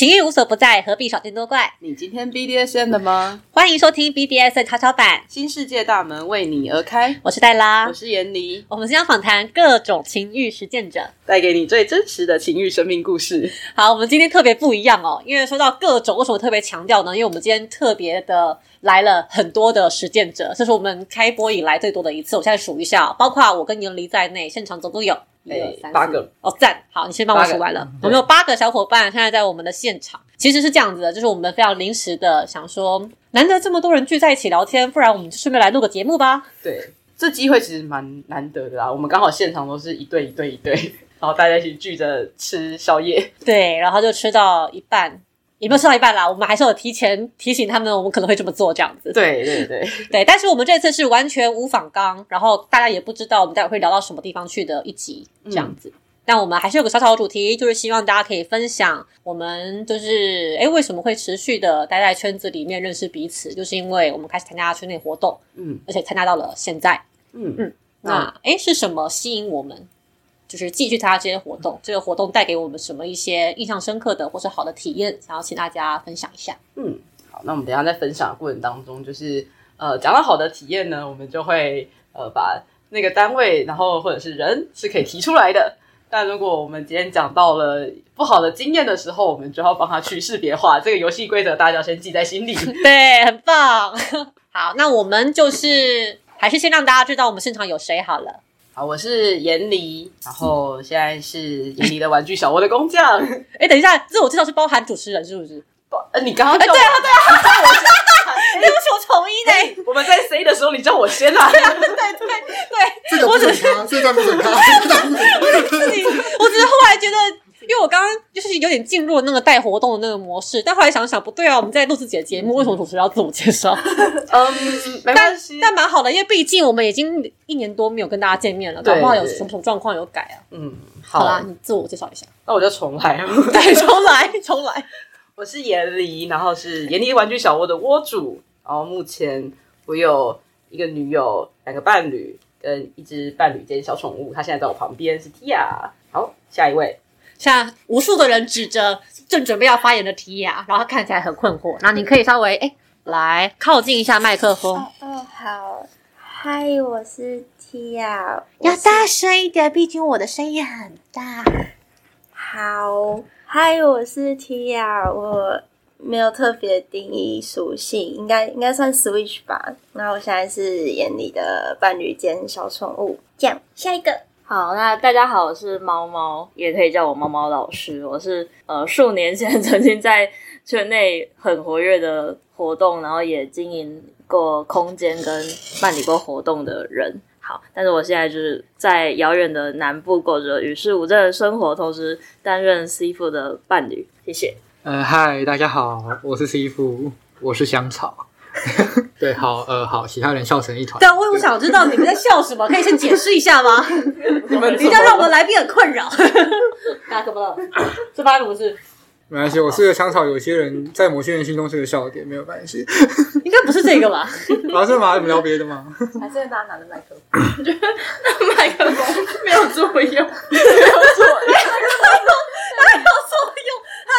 情欲无所不在，何必少见多怪？你今天 BDSM 的吗？欢迎收听 BDSM 超超版，新世界大门为你而开。我是黛拉我，是闫妮，我们将访谈各种情欲实践者。带给你最真实的情欲生命故事。好，我们今天特别不一样哦，因为说到各种，为什么特别强调呢？因为我们今天特别的来了很多的实践者，这是我们开播以来最多的一次。我现在数一下哦，包括我跟闫妮在内，现场总共有八个哦，赞！好，你先帮我数完了。我们有八个小伙伴现在在我们的现场。其实是这样子的，就是我们非常临时的想说，难得这么多人聚在一起聊天，不然我们就顺便来录个节目吧。对，这机会其实蛮难得的啦。我们刚好现场都是一对一对一对，然后大家一起聚着吃宵夜。对，然后就吃到一半，也没有吃到一半啦，我们还是有提前提醒他们，我们可能会这么做这样子。对对对，对，但是我们这次是完全无仿纲，然后大家也不知道我们待会会聊到什么地方去的一集这样子。但我们还是有个小小的主题，就是希望大家可以分享我们就是诶为什么会持续的待在圈子里面认识彼此，就是因为我们开始参加圈内活动，嗯而且参加到了现在。嗯嗯那诶是什么吸引我们？就是继续参加这些活动，这个活动带给我们什么一些印象深刻的或是好的体验，想要请大家分享一下。嗯，好，那我们等一下在分享的过程当中，就是呃讲到好的体验呢，我们就会呃把那个单位，然后或者是人是可以提出来的。但如果我们今天讲到了不好的经验的时候，我们就要帮他去识别化。这个游戏规则大家要先记在心里。对，很棒。好，那我们就是还是先让大家知道我们现场有谁好了。好，我是严离，然后现在是严离的玩具小窝的工匠。哎，等一下，自我介绍是包含主持人是不是？不呃，你刚刚对啊，对啊，对不起，我重一呢。我们在 C 的时候，你叫我先啊。对对对，这个不准他，这段不准他，这段不准他。我只是后来觉得，因为我刚刚就是有点进入了那个带活动的那个模式，但后来想想不对啊，我们在录自己的节目，为什么主持人要自我介绍？嗯，没关系。但蛮好的，因为毕竟我们已经一年多没有跟大家见面了，搞对不好有对什么什么状况有改啊。嗯，好啦，你自我介绍一下。那我就重来。对，重来，重来。我是严离，然后是严离玩具小窝的窝主，然后目前我有一个女友、两个伴侣跟一只伴侣兼小宠物，它现在在我旁边是 Tia。好，下一位，像无数的人指着正准备要发言的提亚，然后看起来很困惑。那你可以稍微哎来靠近一下麦克风，哦哦，好，嗨，我是提亚要大声一点，毕竟我的声音很大。好，嗨，我是提亚我没有特别定义属性，应该应该算 Switch 吧。那我现在是眼里的伴侣兼小宠物，这样下一个。好，那大家好，我是猫猫，也可以叫我猫猫老师。我是呃数年前 曾经在圈内很活跃的活动，然后也经营过空间跟办理过活动的人。好，但是我现在就是在遥远的南部过着与世无争的生活，同时担任 C 父的伴侣。谢谢。呃，嗨，大家好，我是 C 夫，我是香草。对，好，呃，好，其他人笑成一团。对，我也想知道你们在笑什么，可以先解释一下吗？你们一定要让我们来宾很困扰。那怎么了？这发生什么事？没关系，我是个香草，有些人在某些人心中是个笑点，没有关系。应该不是这个吧？老师吗？你们聊别的吗？还是大家拿着麦克风，你觉得麦克风没有作用，他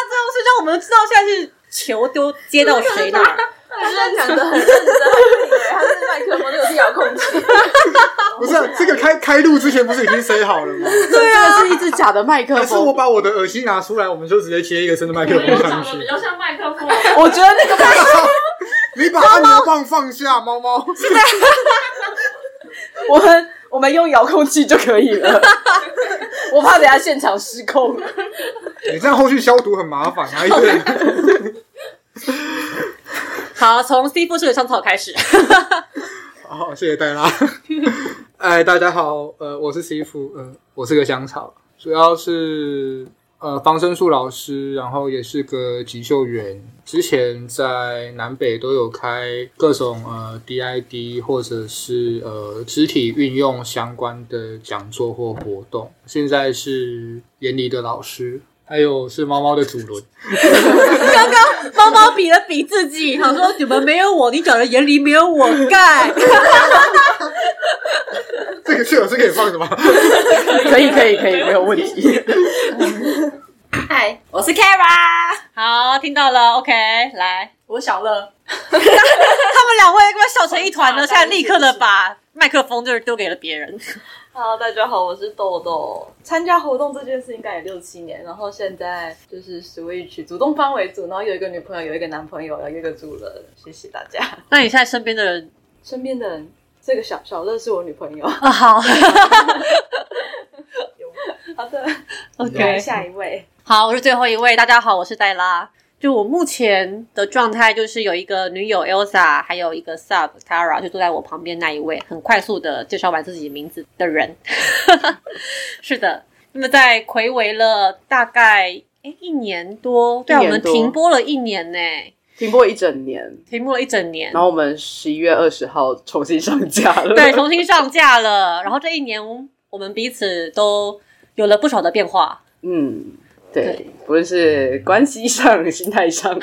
最后是让我们知道现在是球丢接到谁那儿。他讲的很认真，以为他是麦克风有遥控器。不是、啊，这个开开录之前不是已经塞好了吗？对啊，这是一只假的麦克还是我。把我的耳机拿出来，我们就直接接一个真的麦克风上去。较像麦克风。我觉得那个麦克风，你把按钮棒放下，猫猫。我们我们用遥控器就可以了。我怕等下现场失控。你这样后续消毒很麻烦啊！好，从 C 副是个香草开始。好，谢谢戴拉。哎，大家好，呃，我是 C 夫，呃，我是个香草，主要是呃防身术老师，然后也是个急救员。之前在南北都有开各种呃 DID 或者是呃肢体运用相关的讲座或活动。现在是严离的老师，还有是猫猫的主轮。刚刚猫猫比了比自己，想说你们没有我，你讲的眼里没有我盖。这个确有是可以放的吗？可以可以可以，没有问题。嗨，我是 Kara。好，听到了，OK，来，我是小乐，他们两位给我笑成一团呢，现在立刻的把麦克风就是丢给了别人。Hello，大家好，我是豆豆。参加活动这件事应该也六七年，然后现在就是 Switch 主动方为主，然后有一个女朋友，有一个男朋友，有一个主人。谢谢大家。那你现在身边的人身边的人，这个小小乐是我女朋友。啊，好好的，OK，下一位。好，我是最后一位。大家好，我是黛拉。就我目前的状态，就是有一个女友 Elsa，还有一个 Sub Kara，就坐在我旁边那一位，很快速的介绍完自己名字的人。是的，那么在暌违了大概诶一年多，对啊，我们停播了一年呢，停播一整年，停播了一整年然。后我们十一月二十号重新上架了。对，重新上架了。然后这一年，我们彼此都有了不少的变化。嗯，对对，不论是关系上、心态上，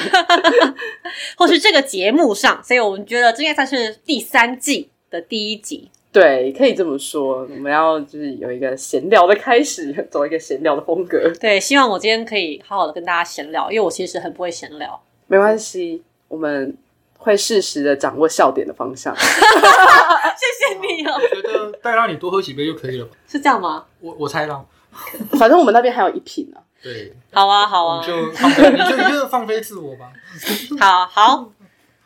或是这个节目上，所以我们觉得这应该算是第三季的第一集。对，可以这么说。我们要就是有一个闲聊的开始，走一个闲聊的风格，对，希望我今天可以好好的跟大家闲聊，因为我其实很不会闲聊。没关系，我们会适时的掌握笑点的方向。谢谢你哦，我觉得再让你多喝几杯就可以了。是这样吗？我我猜啦。反正我们那边还有一瓶啊。对，好啊，好啊，你就放飞，你就你就放飞自我吧。好好，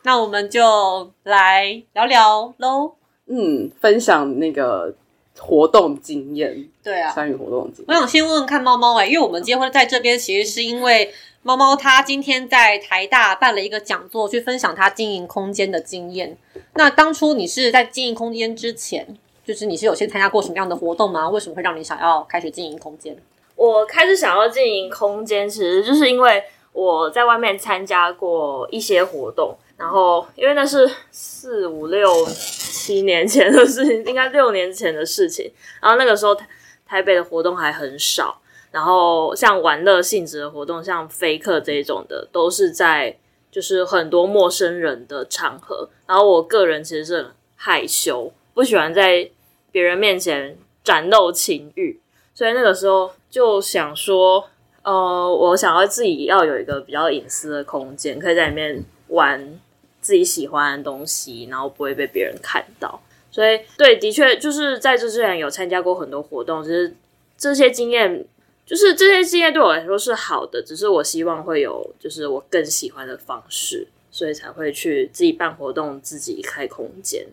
那我们就来聊聊喽。嗯，分享那个活动经验，对啊，参与活动经验。我想先问问看猫猫哎、因为我们今天会在这边，其实是因为猫猫它今天在台大办了一个讲座，去分享它经营空间的经验。那当初你是在经营空间之前，就是你是有先参加过什么样的活动吗？为什么会让你想要开始经营空间？我开始想要经营空间，其实就是因为我在外面参加过一些活动，然后因为那是四五六七年前的事情，应该六年前的事情。然后那个时候台台北的活动还很少，然后像玩乐性质的活动，像飞客这一种的，都是在就是很多陌生人的场合。然后我个人其实是很害羞，不喜欢在别人面前展露情欲。所以那个时候就想说，呃，我想要自己要有一个比较隐私的空间，可以在里面玩自己喜欢的东西，然后不会被别人看到。所以，对，的确就是在这之前有参加过很多活动，就是这些经验，就是这些经验对我来说是好的，只是我希望会有就是我更喜欢的方式，所以才会去自己办活动，自己开空间。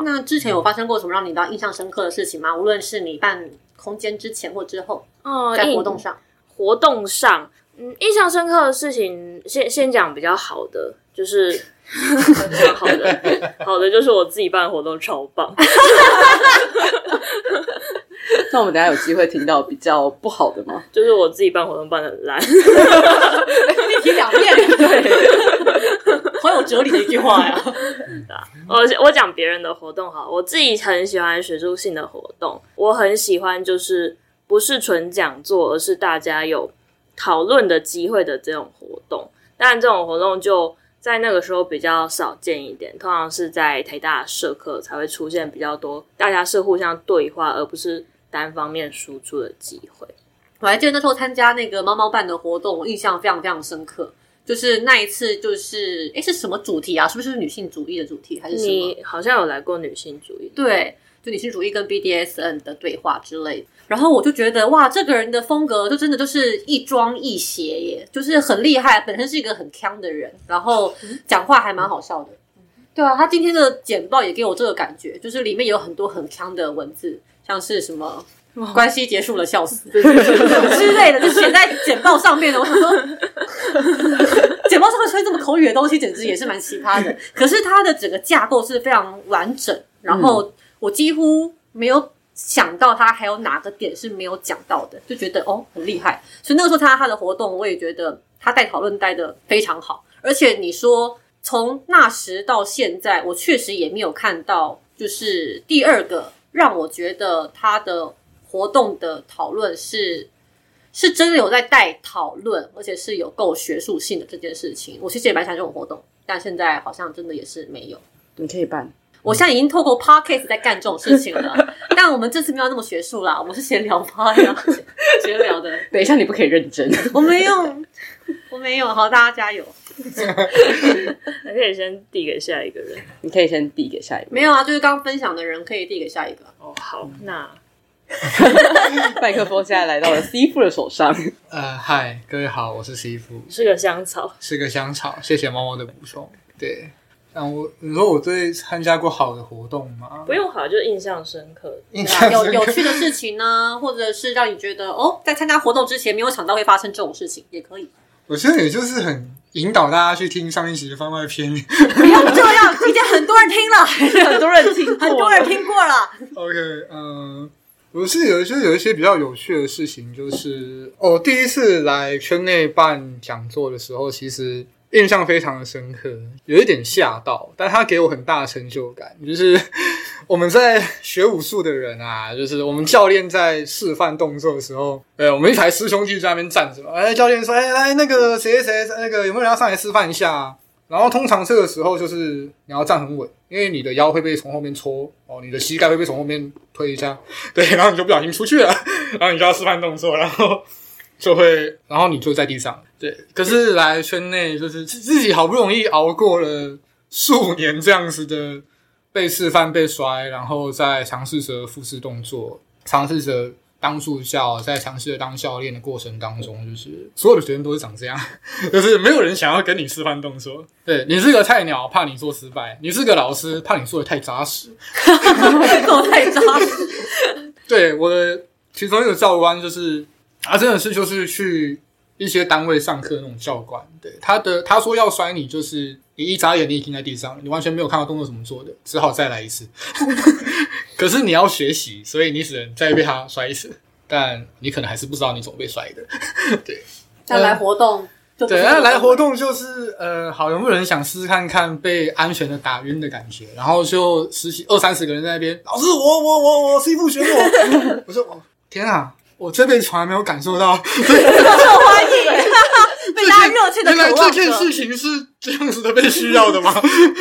那之前有发生过什么让你到印象深刻的事情吗？无论是你办空间之前或之后，哦在活动上，活动上，嗯，印象深刻的事情，先先讲比较好的，就是 好的，好的就是我自己办的活动超棒，那我们等下有机会听到比较不好的吗？就是我自己办活动办的很烂，一体两面，对，好有哲理的一句话呀。我我讲别人的活动好，我自己很喜欢学术性的活动，我很喜欢就是不是纯讲座，而是大家有讨论的机会的这种活动。当然，这种活动就在那个时候比较少见一点，通常是在台大社课才会出现比较多，大家是互相对话，而不是单方面输出的机会。我还记得那时候参加那个猫猫办的活动，我印象非常非常深刻。就是那一次，就是诶是什么主题啊？是不是女性主义的主题，还是什么？你好像有来过女性主义，对，就女性主义跟 BDSN 的对话之类的。然后我就觉得哇，这个人的风格就真的就是亦庄亦邪耶，就是很厉害，本身是一个很强的人，然后讲话还蛮好笑的。对啊，他今天的简报也给我这个感觉，就是里面有很多很强的文字，像是什么。关系结束了，笑死 之类的，就写在简报上面的。我想说，简报上面出现这么口语的东西，简直也是蛮奇葩的。可是它的整个架构是非常完整，然后我几乎没有想到他还有哪个点是没有讲到的，就觉得哦很厉害。所以那个时候参加他的活动，我也觉得他带讨论带的非常好。而且你说从那时到现在，我确实也没有看到，就是第二个让我觉得他的活动的讨论是。是真的有在带讨论，而且是有够学术性的这件事情。我其实也蛮喜欢这种活动，但现在好像真的也是没有。你可以办，我现在已经透过 podcast 在干这种事情了，但我们这次没有那么学术啦，我们是闲聊趴呀，闲聊的。等一下你不可以认真。我没有，我没有。好，大家加油。还可以先递给下一个人。你可以先递给下一个。没有啊，就是刚分享的人可以递给下一个。哦，好，那 麦克风现在来到了 C 父的手上。呃，嗨，各位好，我是 C 夫，是个香草。是个香草，谢谢猫猫的补充。对，那我你说我对参加过好的活动吗？不用好，就是印象深刻。有象深刻有趣的事情呢，或者是让你觉得哦，在参加活动之前没有想到会发生这种事情，也可以。我现在也就是很引导大家去听上一集的番外篇。不要这样，已经很多人听了，很多人听，很多人听过了。OK，嗯、我是有就是有一些比较有趣的事情，就是哦，第一次来圈内办讲座的时候，其实印象非常的深刻，有一点吓到，但他给我很大的成就感，就是我们在学武术的人啊，就是我们教练在示范动作的时候，呃，我们一排师兄弟在那边站着嘛，哎，教练说，哎，来那个谁谁谁，那个有没有人要上来示范一下、然后通常这个时候就是你要站很稳，因为你的腰会被从后面戳，哦，你的膝盖会被从后面推一下，对，然后你就不小心出去了，然后你就要示范动作，然后就会，然后你就在地上，对。可是来圈内就是自自己好不容易熬过了数年这样子的被示范、被摔，然后再尝试着复制动作，尝试着当助教，在尝试着当教练的过程当中，就是所有的学生都是长这样，就是没有人想要跟你示范动作。对你是个菜鸟，怕你做失败；你是个老师，怕你做的太扎实。我太扎实。对我的其中一个教官就是啊，真的是就是去一些单位上课那种教官，对他的他说要摔你，就是你一眨眼你已经在地上了，你完全没有看到动作怎么做的，只好再来一次。可是你要学习，所以你只能再被他摔一次，但你可能还是不知道你怎么被摔的。对，再来活动就对，这个那来活动就是呃，好，有没有人想试试看看被安全的打晕的感觉？然后就十几二三十个人在那边，老师，我我我我 C 部选我，我说哦，天啊，我这辈子从来没有感受到，受欢迎，被大家热切的原来。这件事情是这样子的被需要的吗？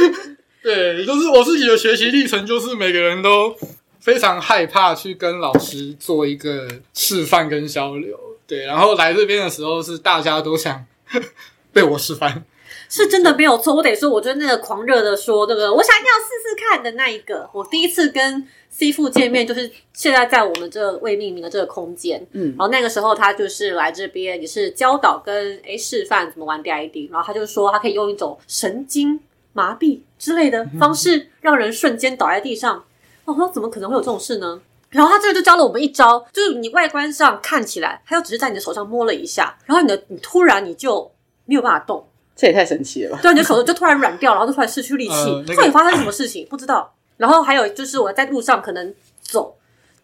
对，就是我自己的学习历程，就是每个人都非常害怕去跟老师做一个示范跟交流。对，然后来这边的时候是大家都想 被我示范。是真的没有错，我得说，我就是那个狂热的说，对不对我想要试试看的那一个。我第一次跟 C 父见面，就是现在在我们这未命名的这个空间，嗯然后那个时候他就是来这边，也是教导跟诶示范怎么玩 DID，然后他就说他可以用一种神经麻痹之类的方式，让人瞬间倒在地上。我说怎么可能会有这种事呢？然后他这个就教了我们一招，就是你外观上看起来，他就只是在你的手上摸了一下，然后你的你突然你就没有办法动。这也太神奇了吧！对，你的手就突然软掉，然后就突然失去力气。呃那个到底发生什么事情？不知道。然后还有就是我在路上可能走，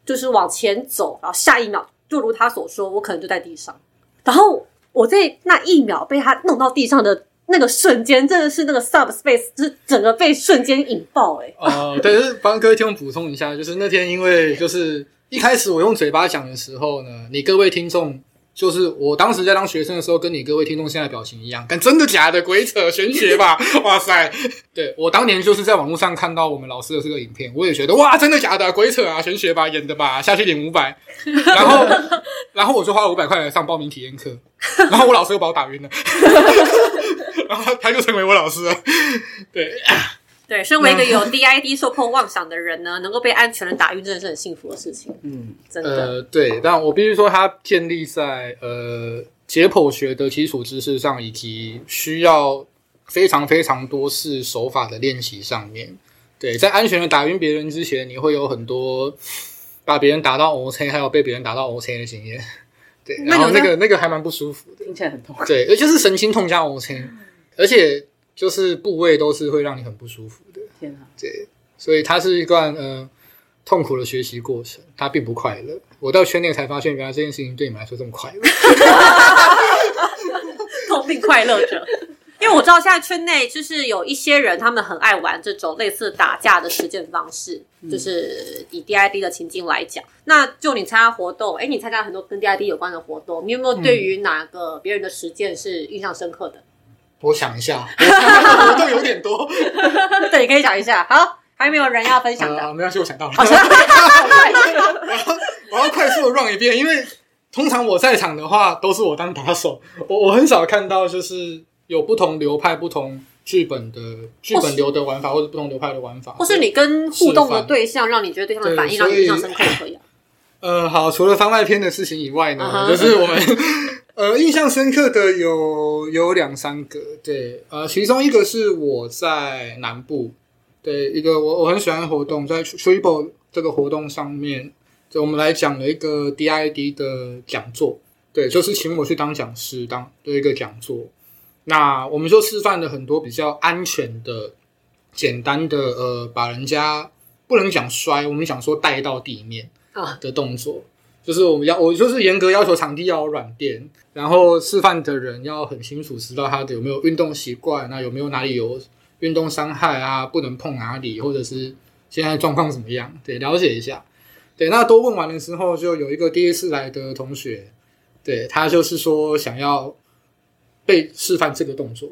就是往前走，然后下一秒就如他所说，我可能就在地上。然后我在那一秒被他弄到地上的那个瞬间，真的是那个 subspace，是整个被瞬间引爆、欸。哦，对，就是帮各位听众补充一下，就是那天因为就是一开始我用嘴巴讲的时候呢，你各位听众。就是我当时在当学生的时候，跟你各位听众现在表情一样，但真的假的？鬼扯玄学吧？哇塞！对我当年就是在网络上看到我们老师的这个影片，我也觉得哇，真的假的？鬼扯啊，玄学吧，演的吧，下去领五百，然后 然后我就花了五百块来上报名体验课，然后我老师又把我打晕了，然后他就成为我老师了，对，对，身为一个有 DID 受控妄想的人呢，能够被安全的打晕，真的是很幸福的事情，嗯，真的。呃，对，但我必须说，它建立在呃解剖学的基础知识上，以及需要非常非常多次手法的练习上面。对，在安全的打晕别人之前，你会有很多把别人打到 OK，还有被别人打到 OK 的经验。对，然后那个那个还蛮不舒服的。听起来很痛。对，而且是神经痛加 OK，而且就是部位都是会让你很不舒服的。天啊！对，所以它是一段呃痛苦的学习过程，它并不快乐。我到圈内才发现，原来这件事情对你们来说这么快乐。痛并快乐着。因为我知道现在圈内就是有一些人，他们很爱玩这种类似打架的实践方式，就是以 DID 的情境来讲。那就你参加活动，哎，你参加很多跟 DID 有关的活动，你有没有对于哪个别人的实践是印象深刻的？我想一下，我参加的活动有点多。对，你可以讲一下。好，还没有人要分享的。呃，没关系，我想到了。我要我要快速的 run 一遍，因为通常我在场的话都是我当打手，我我很少看到就是有不同流派、不同剧本的剧本流的玩法，或者不同流派的玩法，或是你跟互动的对象，让你觉得对象的反应对让你印象深刻也可以啊。呃，好，除了番外篇的事情以外呢就是我们呃印象深刻的有有两三个，对，呃，其中一个是我在南部，对，一个我我很喜欢的活动，在 Triple 这个活动上面，就我们来讲了一个 DID 的讲座，对，就是请我去当讲师当的一个讲座，那我们就示范了很多比较安全的、简单的，呃，把人家不能讲摔，我们讲说带到地面。啊的动作，就是我们要我就是严格要求场地要有软垫，然后示范的人要很清楚知道他的有没有运动习惯，那有没有哪里有运动伤害啊，不能碰哪里，或者是现在状况怎么样，对，了解一下。对，那都问完了之后，就有一个第一次来的同学，对他就是说想要被示范这个动作。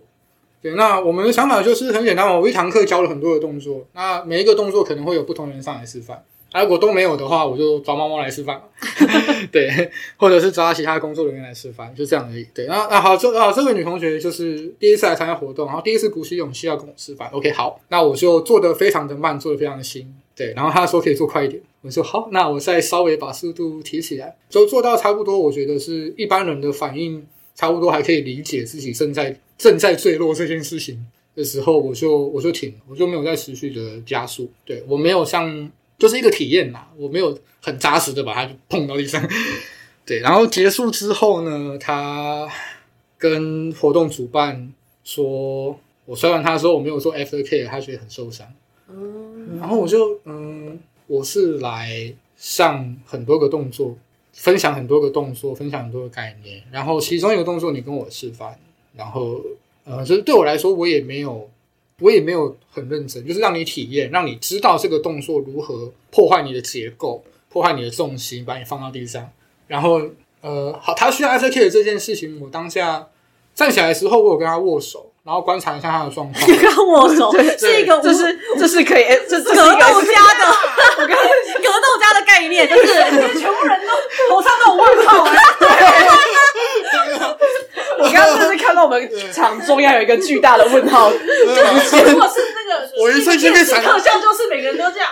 对，那我们的想法就是很简单嘛，我一堂课教了很多的动作，那每一个动作可能会有不同人上来示范。如果都没有的话，我就抓猫猫来示范，对，或者是抓其他工作人员来示范，就这样而已。对，那那好，这啊这位女同学就是第一次来参加活动，然后第一次鼓起勇气要跟我示范。OK，好，那我就做的非常的慢，做的非常的新。对，然后她说可以做快一点，我说好，那我再稍微把速度提起来，就做到差不多，我觉得是一般人的反应差不多还可以理解自己正在正在坠落这件事情的时候，我就我就停，我就没有再持续的加速。对我没有像。就是一个体验啦，我没有很扎实的把它碰到地上。对，然后结束之后呢，他跟活动主办说，我摔完他的时候我没有做 after care，他觉得很受伤。嗯，然后我就嗯，我是来上很多个动作，分享很多个动作，分享很多个概念。然后其中一个动作你跟我示范，然后呃，就是对我来说，我也没有。我也没有很认真，就是让你体验，让你知道这个动作如何破坏你的结构，破坏你的重心，把你放到地上。然后，呃，好，他需要 F K 的这件事情，我当下站起来的时候，我有跟他握手，然后观察一下他的状况。跟他握手是一个这是这是可以，哎这这是格斗家的，格斗家的概念，就是全部人都头上都有问号。我刚刚就是看到我们场中央有一个巨大的问号，对如果是那个 我一瞬间被闪特效，就是每个人都这样，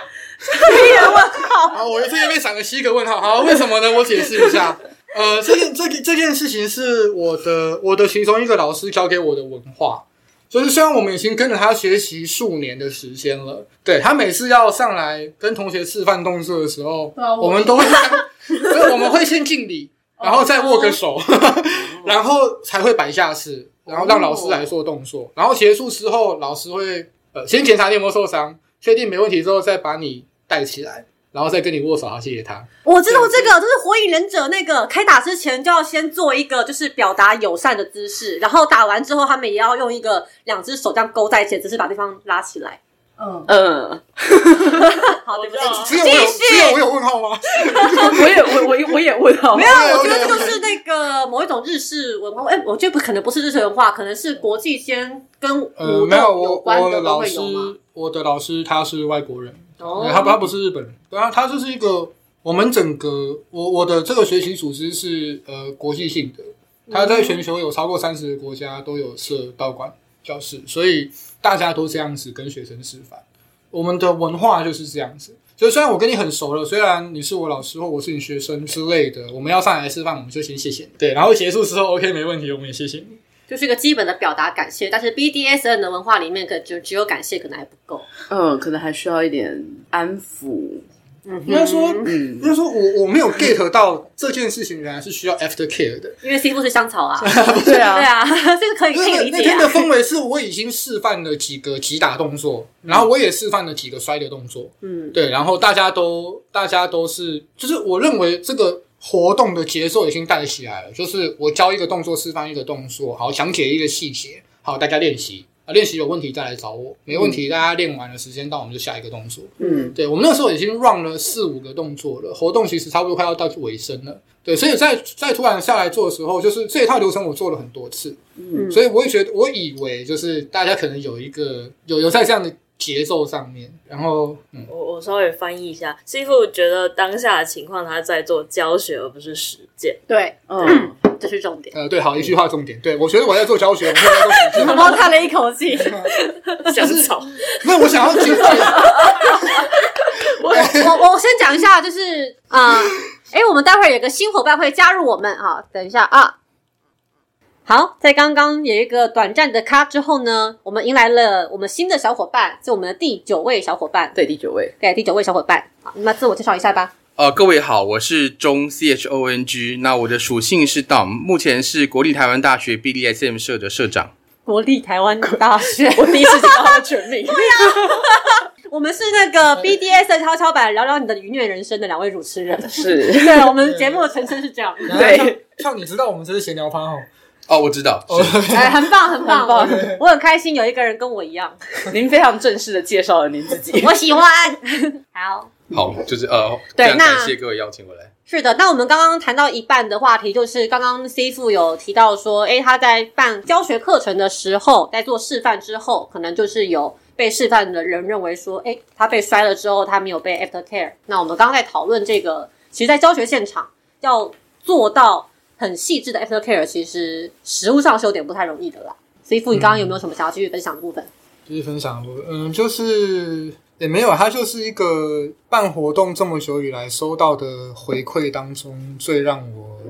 一人问号。好，我一瞬间被闪了七个问号。好，为什么呢？我解释一下。呃，这件这这件事情是我的我的其中一个老师教给我的文化，就是虽然我们已经跟着他学习数年的时间了，对他每次要上来跟同学示范动作的时候，我们都会 先，对，我们会先敬礼，然后再握个手，然后才会摆下式，然后让老师来做动作，然后结束之后，老师会呃先检查你有没有受伤，确定没问题之后再把你带起来。然后再跟你握手，好，谢谢他。我知道这个，就是火影忍者那个开打之前就要先做一个就是表达友善的姿势，然后打完之后他们也要用一个两只手这样勾在一起的姿势把对方拉起来。嗯，好，对不起，只有我有，只有我有问号吗？我也我我我也问号，没有，我觉得就是那个某一种日式文化。哎，我觉得不可能不是日式文化，可能是国际间跟呃，武没有，斗有我关的都我的老师会有吗？，我的老师他是外国人，他不他不是日本人，对啊，他就是一个我们整个我我的这个学习组织是呃国际性的，他在全球有超过三十个国家都有设道馆教室，所以大家都这样子跟学生示范。我们的文化就是这样子，所以虽然我跟你很熟了，虽然你是我老师或我是你学生之类的，我们要上来示范，我们就先谢谢你，对，然后结束之后 OK 没问题，我们也谢谢你。就是一个基本的表达感谢，但是 BDSN 的文化里面可就只有感谢，可能还不够。嗯，可能还需要一点安抚，应该说，嗯应该说我我没有 get 到这件事情原来是需要 after care 的。因为 C 部是香草 啊，对啊。对啊，这个可以可以理解那那天的啊。氛围是我已经示范了几个击打动作，然后我也示范了几个摔的动作，嗯，对，然后大家都大家都是，就是我认为这个活动的节奏已经带起来了，就是我教一个动作，示范一个动作，好讲解一个细节，好大家练习啊，练习有问题再来找我，没问题，大家练完了时间到，我们就下一个动作。嗯，对我们那时候已经 run 了四五个动作了，活动其实差不多快要到尾声了。对，所以在在突然下来做的时候，就是这一套流程我做了很多次，嗯所以我也觉得，我以为就是大家可能有一个有有在这样的节奏上面。然后，嗯，我我稍微翻译一下，师傅觉得当下的情况他在做教学而不是实践。对，嗯，这是重点。呃，对，好，一句话重点，对我觉得我在做教学，我没有在做实践。毛毛叹了一口气，想吵，那我想要解释，我我我先讲一下，就是啊，哎、我们待会儿有个新伙伴会加入我们啊，等一下啊。好，在刚刚有一个短暂的咖之后呢，我们迎来了我们新的小伙伴，是我们的第九位小伙伴。对，第九位，对，第九位小伙伴，好，那么自我介绍一下吧。呃，各位好，我是中 C H O N G，那我的属性是 Dom，目前是国立台湾大学 BDSM 社的社长。国立台湾大学，我第一次听到他的全名。我们是那个 BDS 跷跷板聊聊你的愉悦人生的两位主持人。是，对，我们节目的全称是这样。对像，你知道我们这是闲聊趴哦，哦，我知道，哎，很棒，很棒，很棒我很开心有一个人跟我一样，您非常正式的介绍了您自己。我喜欢。好，好，就是呃，对那感谢各位邀请我来。是的。那我们刚刚谈到一半的话题，就是刚刚 C 父有提到说，诶，他在办教学课程的时候，在做示范之后，可能就是有被示范的人认为说，诶，他被摔了之后，他没有被 after care。那我们刚刚在讨论这个，其实，在教学现场要做到很细致的 after care，其实实物上是有点不太容易的啦。C 父，你刚刚有没有什么想要继续分享的部分？继续分享的部分，嗯，就是也没有，它就是一个办活动这么久以来收到的回馈当中最让我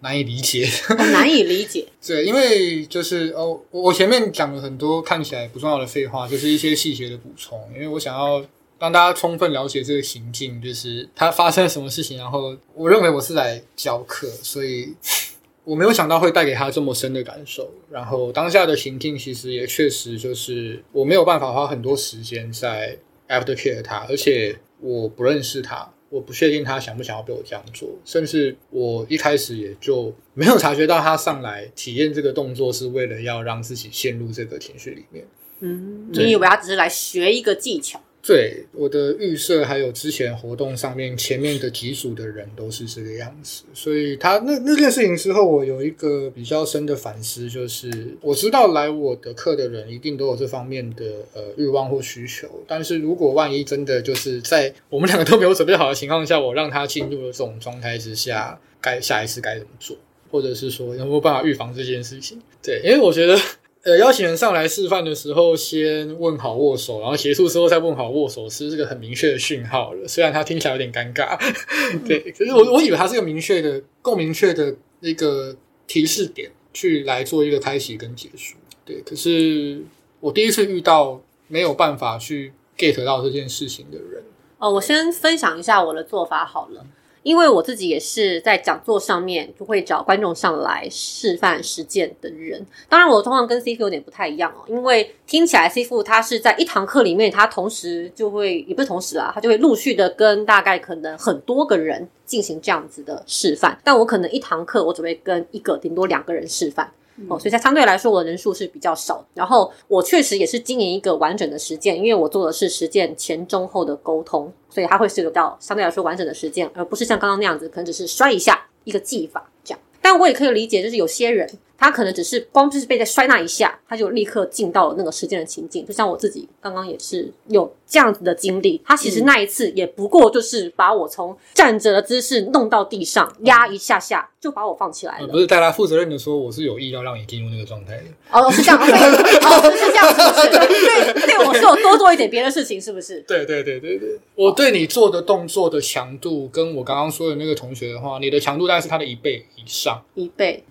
难以理解。难以理解。对，因为就是哦，我我前面讲了很多看起来不重要的废话，就是一些细节的补充，因为我想要让大家充分了解这个情境，就是它发生了什么事情。然后我认为我是来教课，所以 我没有想到会带给他这么深的感受。然后当下的情境其实也确实就是我没有办法花很多时间在 after care 他，而且我不认识他。我不确定他想不想要被我这样做，甚至我一开始也就没有察觉到他上来体验这个动作是为了要让自己陷入这个情绪里面。嗯，你以为他只是来学一个技巧？对我的预设，还有之前活动上面前面的几组的人都是这个样子，所以他那那件事情之后，我有一个比较深的反思，就是我知道来我的课的人一定都有这方面的呃欲望或需求，但是如果万一真的就是在我们两个都没有准备好的情况下，我让他进入了这种状态之下，该下一次该怎么做，或者是说有没有办法预防这件事情？对，因为我觉得。呃，邀请人上来示范的时候，先问好握手，然后结束之后再问好握手，是这个很明确的讯号了。虽然他听起来有点尴尬，对，可是我我以为它是个明确的、够明确的一个提示点，去来做一个开启跟结束。对，可是我第一次遇到没有办法去 get 到这件事情的人，哦，我先分享一下我的做法好了，因为我自己也是在讲座上面就会找观众上来示范实践的人。当然，我的通常跟 C F 有点不太一样哦，因为听起来 C F，他是在一堂课里面，他同时就会也不是同时啦，他就会陆续的跟大概可能很多个人进行这样子的示范。但我可能一堂课我只会跟一个顶多两个人示范。哦，所以它相对来说我的人数是比较少。然后我确实也是经营一个完整的实践，因为我做的是实践前中后的沟通，所以它会涉及到相对来说完整的实践，而不是像刚刚那样子，可能只是摔一下一个技法这样。但我也可以理解，就是有些人他可能只是光就是被在摔那一下，他就立刻进到了那个事件的情境。就像我自己刚刚也是有这样子的经历，他其实那一次也不过就是把我从站着的姿势弄到地上，压一下下就把我放起来了。呃不是带他负责任的说，我是有意要让你进入那个状态的。哦，是这样，哦，是是这样，是不是？对，对我是有多做一点别的事情，是不是？对对对对对，我对你做的动作的强度，跟我刚刚说的那个同学的话，你的强度大概是他的一倍以上，一倍，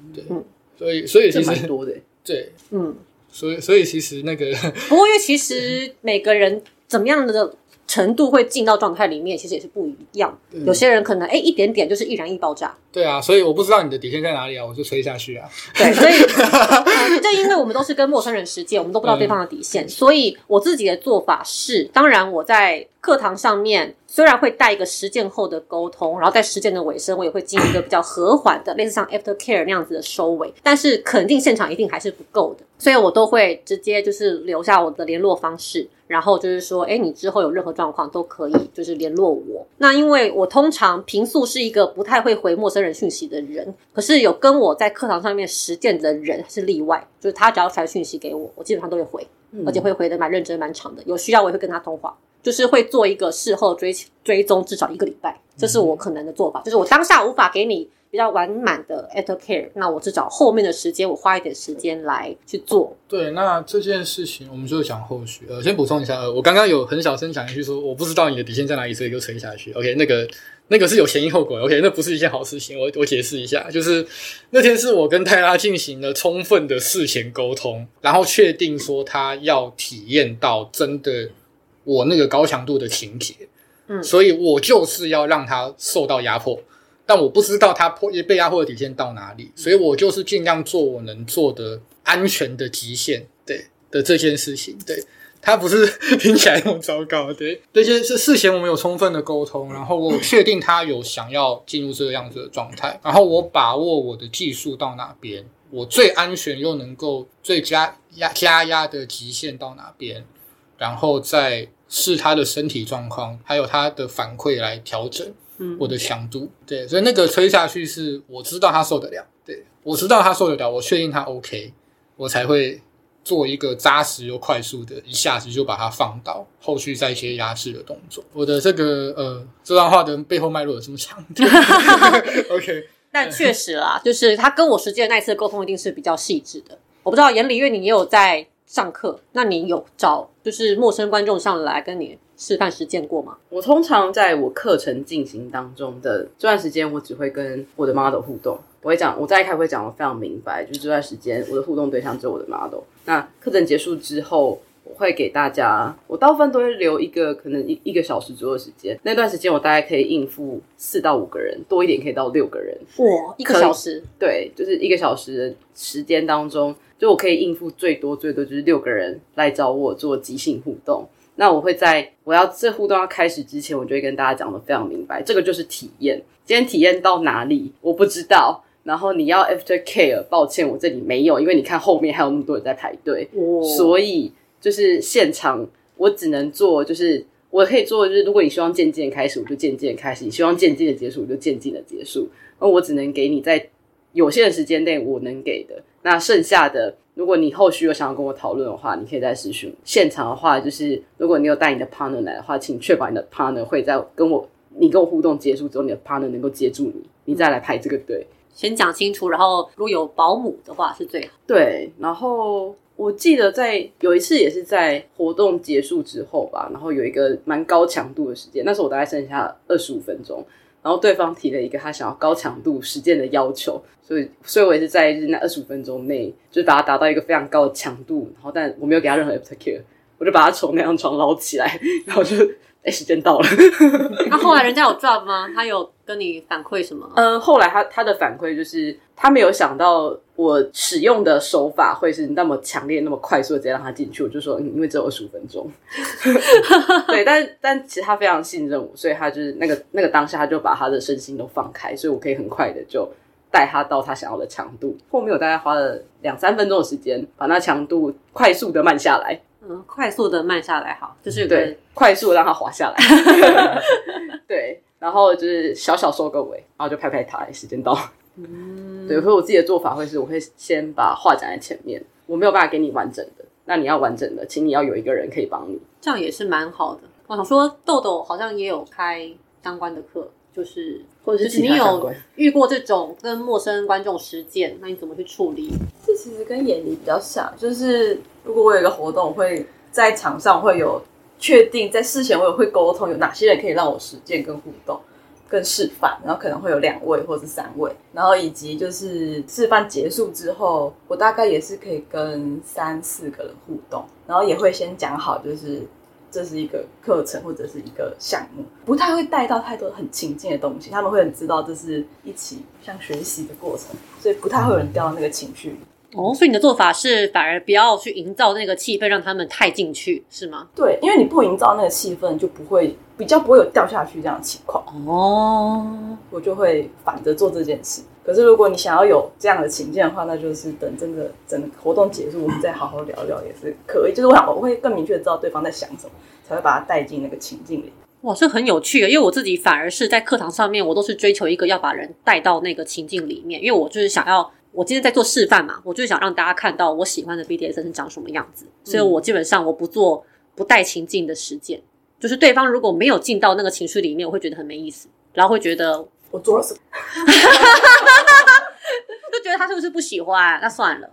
所以所以其实蛮多的，对，嗯。所以所以其实那个不过，因为其实每个人怎么样的程度会进到状态里面，其实也是不一样。有些人可能哎一点点就是易燃易爆炸，对啊，所以我不知道你的底线在哪里啊，我就吹下去啊。对，所以 呃这因为我们都是跟陌生人实践，我们都不知道对方的底线，所以我自己的做法是，当然我在课堂上面虽然会带一个实践后的沟通，然后在实践的尾声，我也会进一个比较和缓的，类似像 after care 那样子的收尾，但是肯定现场一定还是不够的。所以我都会直接就是留下我的联络方式，然后就是说，哎，你之后有任何状况都可以就是联络我。那因为我通常平素是一个不太会回陌生人讯息的人，可是有跟我在课堂上面实践的人是例外，就是他只要传讯息给我，我基本上都会回，而且会回的蛮认真蛮长的，有需要我也会跟他通话。就是会做一个事后追追踪，至少一个礼拜，这是我可能的做法。就是我当下无法给你比较完满的 after care，那我至少后面的时间，我花一点时间来去做。对，那这件事情我们就讲后续。呃，先补充一下，呃，我刚刚有很小声讲一句说，我不知道你的底线在哪里，所以就吹下去。OK，那个那个是有前因后果。OK，那不是一件好事情。我我解释一下，就是那天是我跟泰拉进行了充分的事前沟通，然后确定说他要体验到真的。我那个高强度的情节，嗯，所以我就是要让他受到压迫，但我不知道他破被压迫的底线到哪里，所以我就是尽量做我能做的安全的极限，对的这件事情，对。他不是 听起来那么糟糕，对。这些是事前我们有充分的沟通，然后我确定他有想要进入这个样子的状态，然后我把握我的技术到哪边，我最安全又能够最佳压加压的极限到哪边，然后再。视他的身体状况，还有他的反馈来调整我的强度。对，所以那个吹下去是我知道他受得了，对我知道他受得了，我确定他 OK，我才会做一个扎实又快速的，一下子就把它放倒，后续再一些压制的动作。我的这个呃，这段话的背后脉络有这么强？OK，但确实啦，就是他跟我实际的那一次沟通一定是比较细致的。我不知道严李月，你也有在。上课，那你有找就是陌生观众上来跟你示范实践过吗？我通常在我课程进行当中的这段时间，我只会跟我的 model 互动。我会讲，我在开会讲的非常明白，就是这段时间我的互动对象只有我的 model。那课程结束之后，我会给大家，我大部分都会留一个可能一一个小时左右的时间。那段时间我大概可以应付四到五个人，多一点可以到六个人。哇，一个小时？对，就是一个小时的时间当中。就我可以应付最多最多就是六个人来找我做即兴互动，那我会在我要这互动要开始之前，我就会跟大家讲的非常明白，这个就是体验。今天体验到哪里我不知道，然后你要 after care，抱歉我这里没有，因为你看后面还有那么多人在排队，所以就是现场我只能做，就是我可以做，就是如果你希望渐渐开始，我就渐渐开始；你希望渐渐的结束，我就渐渐的结束。那我只能给你在有限的时间内我能给的。那剩下的，如果你后续有想要跟我讨论的话，你可以在私讯。现场的话，就是如果你有带你的 partner 来的话，请确保你的 partner 会在跟我你跟我互动结束之后，你的 partner 能够接住你，你再来排这个队。先讲清楚，然后如果有保姆的话是最好。对，然后我记得在有一次也是在活动结束之后吧，然后有一个蛮高强度的时间，那时候我大概剩下二十五分钟。然后对方提了一个他想要高强度实践的要求，所以所以我也是在那二十五分钟内，就是把它达到一个非常高的强度。然后，但我没有给他任何 aftercare，我就把他从那张床捞起来，然后就哎，时间到了。那后来人家有 drop 吗？他有跟你反馈什么？呃，后来他他的反馈就是他没有想到我使用的手法会是那么强烈、那么快速的直接让他进去。我就说，嗯，因为只有二十五分钟。对，但但其实他非常信任我，所以他就是那个那个当下他就把他的身心都放开，所以我可以很快的就带他到他想要的强度。后面我大概花了两三分钟的时间，把那强度快速的慢下来。嗯，快速的慢下来，好，就是对，快速让它滑下来，对，然后就是小小收个尾，然后就拍拍它，时间到。嗯，对，所以我自己的做法会是，我会先把话讲在前面，我没有办法给你完整的，那你要完整的，请你要有一个人可以帮你，这样也是蛮好的。我想说，豆豆好像也有开相关的课，就是或者是你有遇过这种跟陌生观众实践，那你怎么去处理？这其实跟演离比较像，就是。如果我有一个活动，会在场上会有确定，在事前我也会沟通，有哪些人可以让我实践跟互动、跟示范，然后可能会有两位或者是三位，然后以及就是示范结束之后，我大概也是可以跟三四个人互动，然后也会先讲好，就是这是一个课程或者是一个项目，不太会带到太多很情境的东西，他们会很知道这是一起像学习的过程，所以不太会有人掉到那个情绪。哦，所以你的做法是反而不要去营造那个气氛，让他们太进去，是吗？对，因为你不营造那个气氛，就不会比较不会有掉下去这样的情况。哦，我就会反着做这件事。可是如果你想要有这样的情境的话，那就是等真的整个活动结束，我们再好好聊聊也是可以。就是我想我会更明确的知道对方在想什么，才会把他带进那个情境里。哇，这很有趣，因为我自己反而是在课堂上面，我都是追求一个要把人带到那个情境里面，因为我就是想要，我今天在做示范嘛，我就想让大家看到我喜欢的 BDSM 是长什么样子，所以我基本上我不做不带情境的实践，就是对方如果没有进到那个情绪里面，我会觉得很没意思，然后会觉得我做了什么？就觉得他是不是不喜欢？那算了，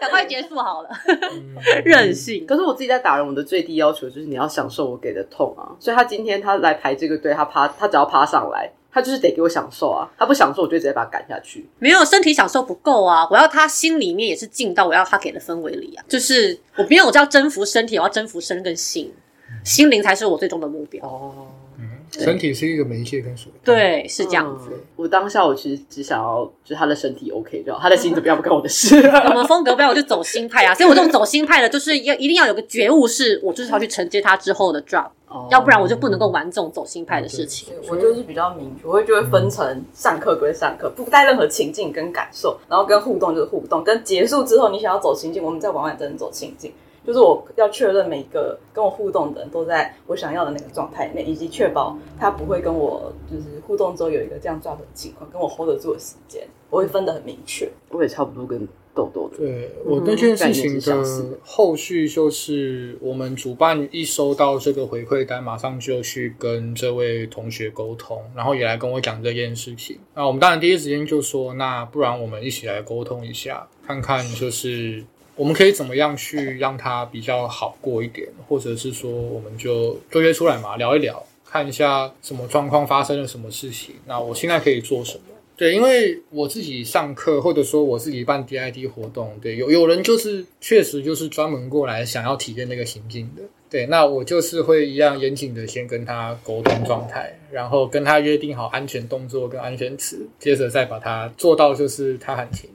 赶快结束好了，任性。可是我自己在打人，我的最低要求就是你要享受我给的痛啊。所以他今天他来排这个队，他趴，他只要趴上来，他就是得给我享受啊。他不享受，我就直接把他赶下去。没有身体享受不够啊！我要他心里面也是进到我要他给的氛围里啊。就是我没有我要征服身体，我要征服身跟心，心灵才是我最终的目标。哦，身体是一个媒介跟手段。对，是这样子。嗯我当下我其实只想要，就是他的身体 OK 就好，他的心怎么样不关我的事。我们风格不要我就走心派啊，所以我这种走心派的，就是要一定要有个觉悟，是我就是要去承接他之后的 drop，哦要不然我就不能够玩这种走心派的事情。我就是比较明确，我会就会分成上课归上课，不带任何情境跟感受，然后跟互动就是互动，跟结束之后你想要走情境，我们再完完整整走情境。就是我要确认每一个跟我互动的人都在我想要的那个状态内，以及确保他不会跟我就是互动之后有一个这样 drop 的情况，跟我 hold 得住的时间，我会分得很明确。我也差不多跟豆豆的。对我那件事情的后续就是，我们主办一收到这个回馈单，马上就去跟这位同学沟通，然后也来跟我讲这件事情。那我们当然第一时间就说，那不然我们一起来沟通一下，看看就是我们可以怎么样去让他比较好过一点，或者是说我们就就约出来嘛，聊一聊，看一下什么状况发生了什么事情，那我现在可以做什么。对，因为我自己上课，或者说我自己办 DID 活动，对，有有人就是确实就是专门过来想要体验那个情境的，对，那我就是会一样严谨的先跟他沟通状态，然后跟他约定好安全动作跟安全词，接着再把它做到就是他喊停，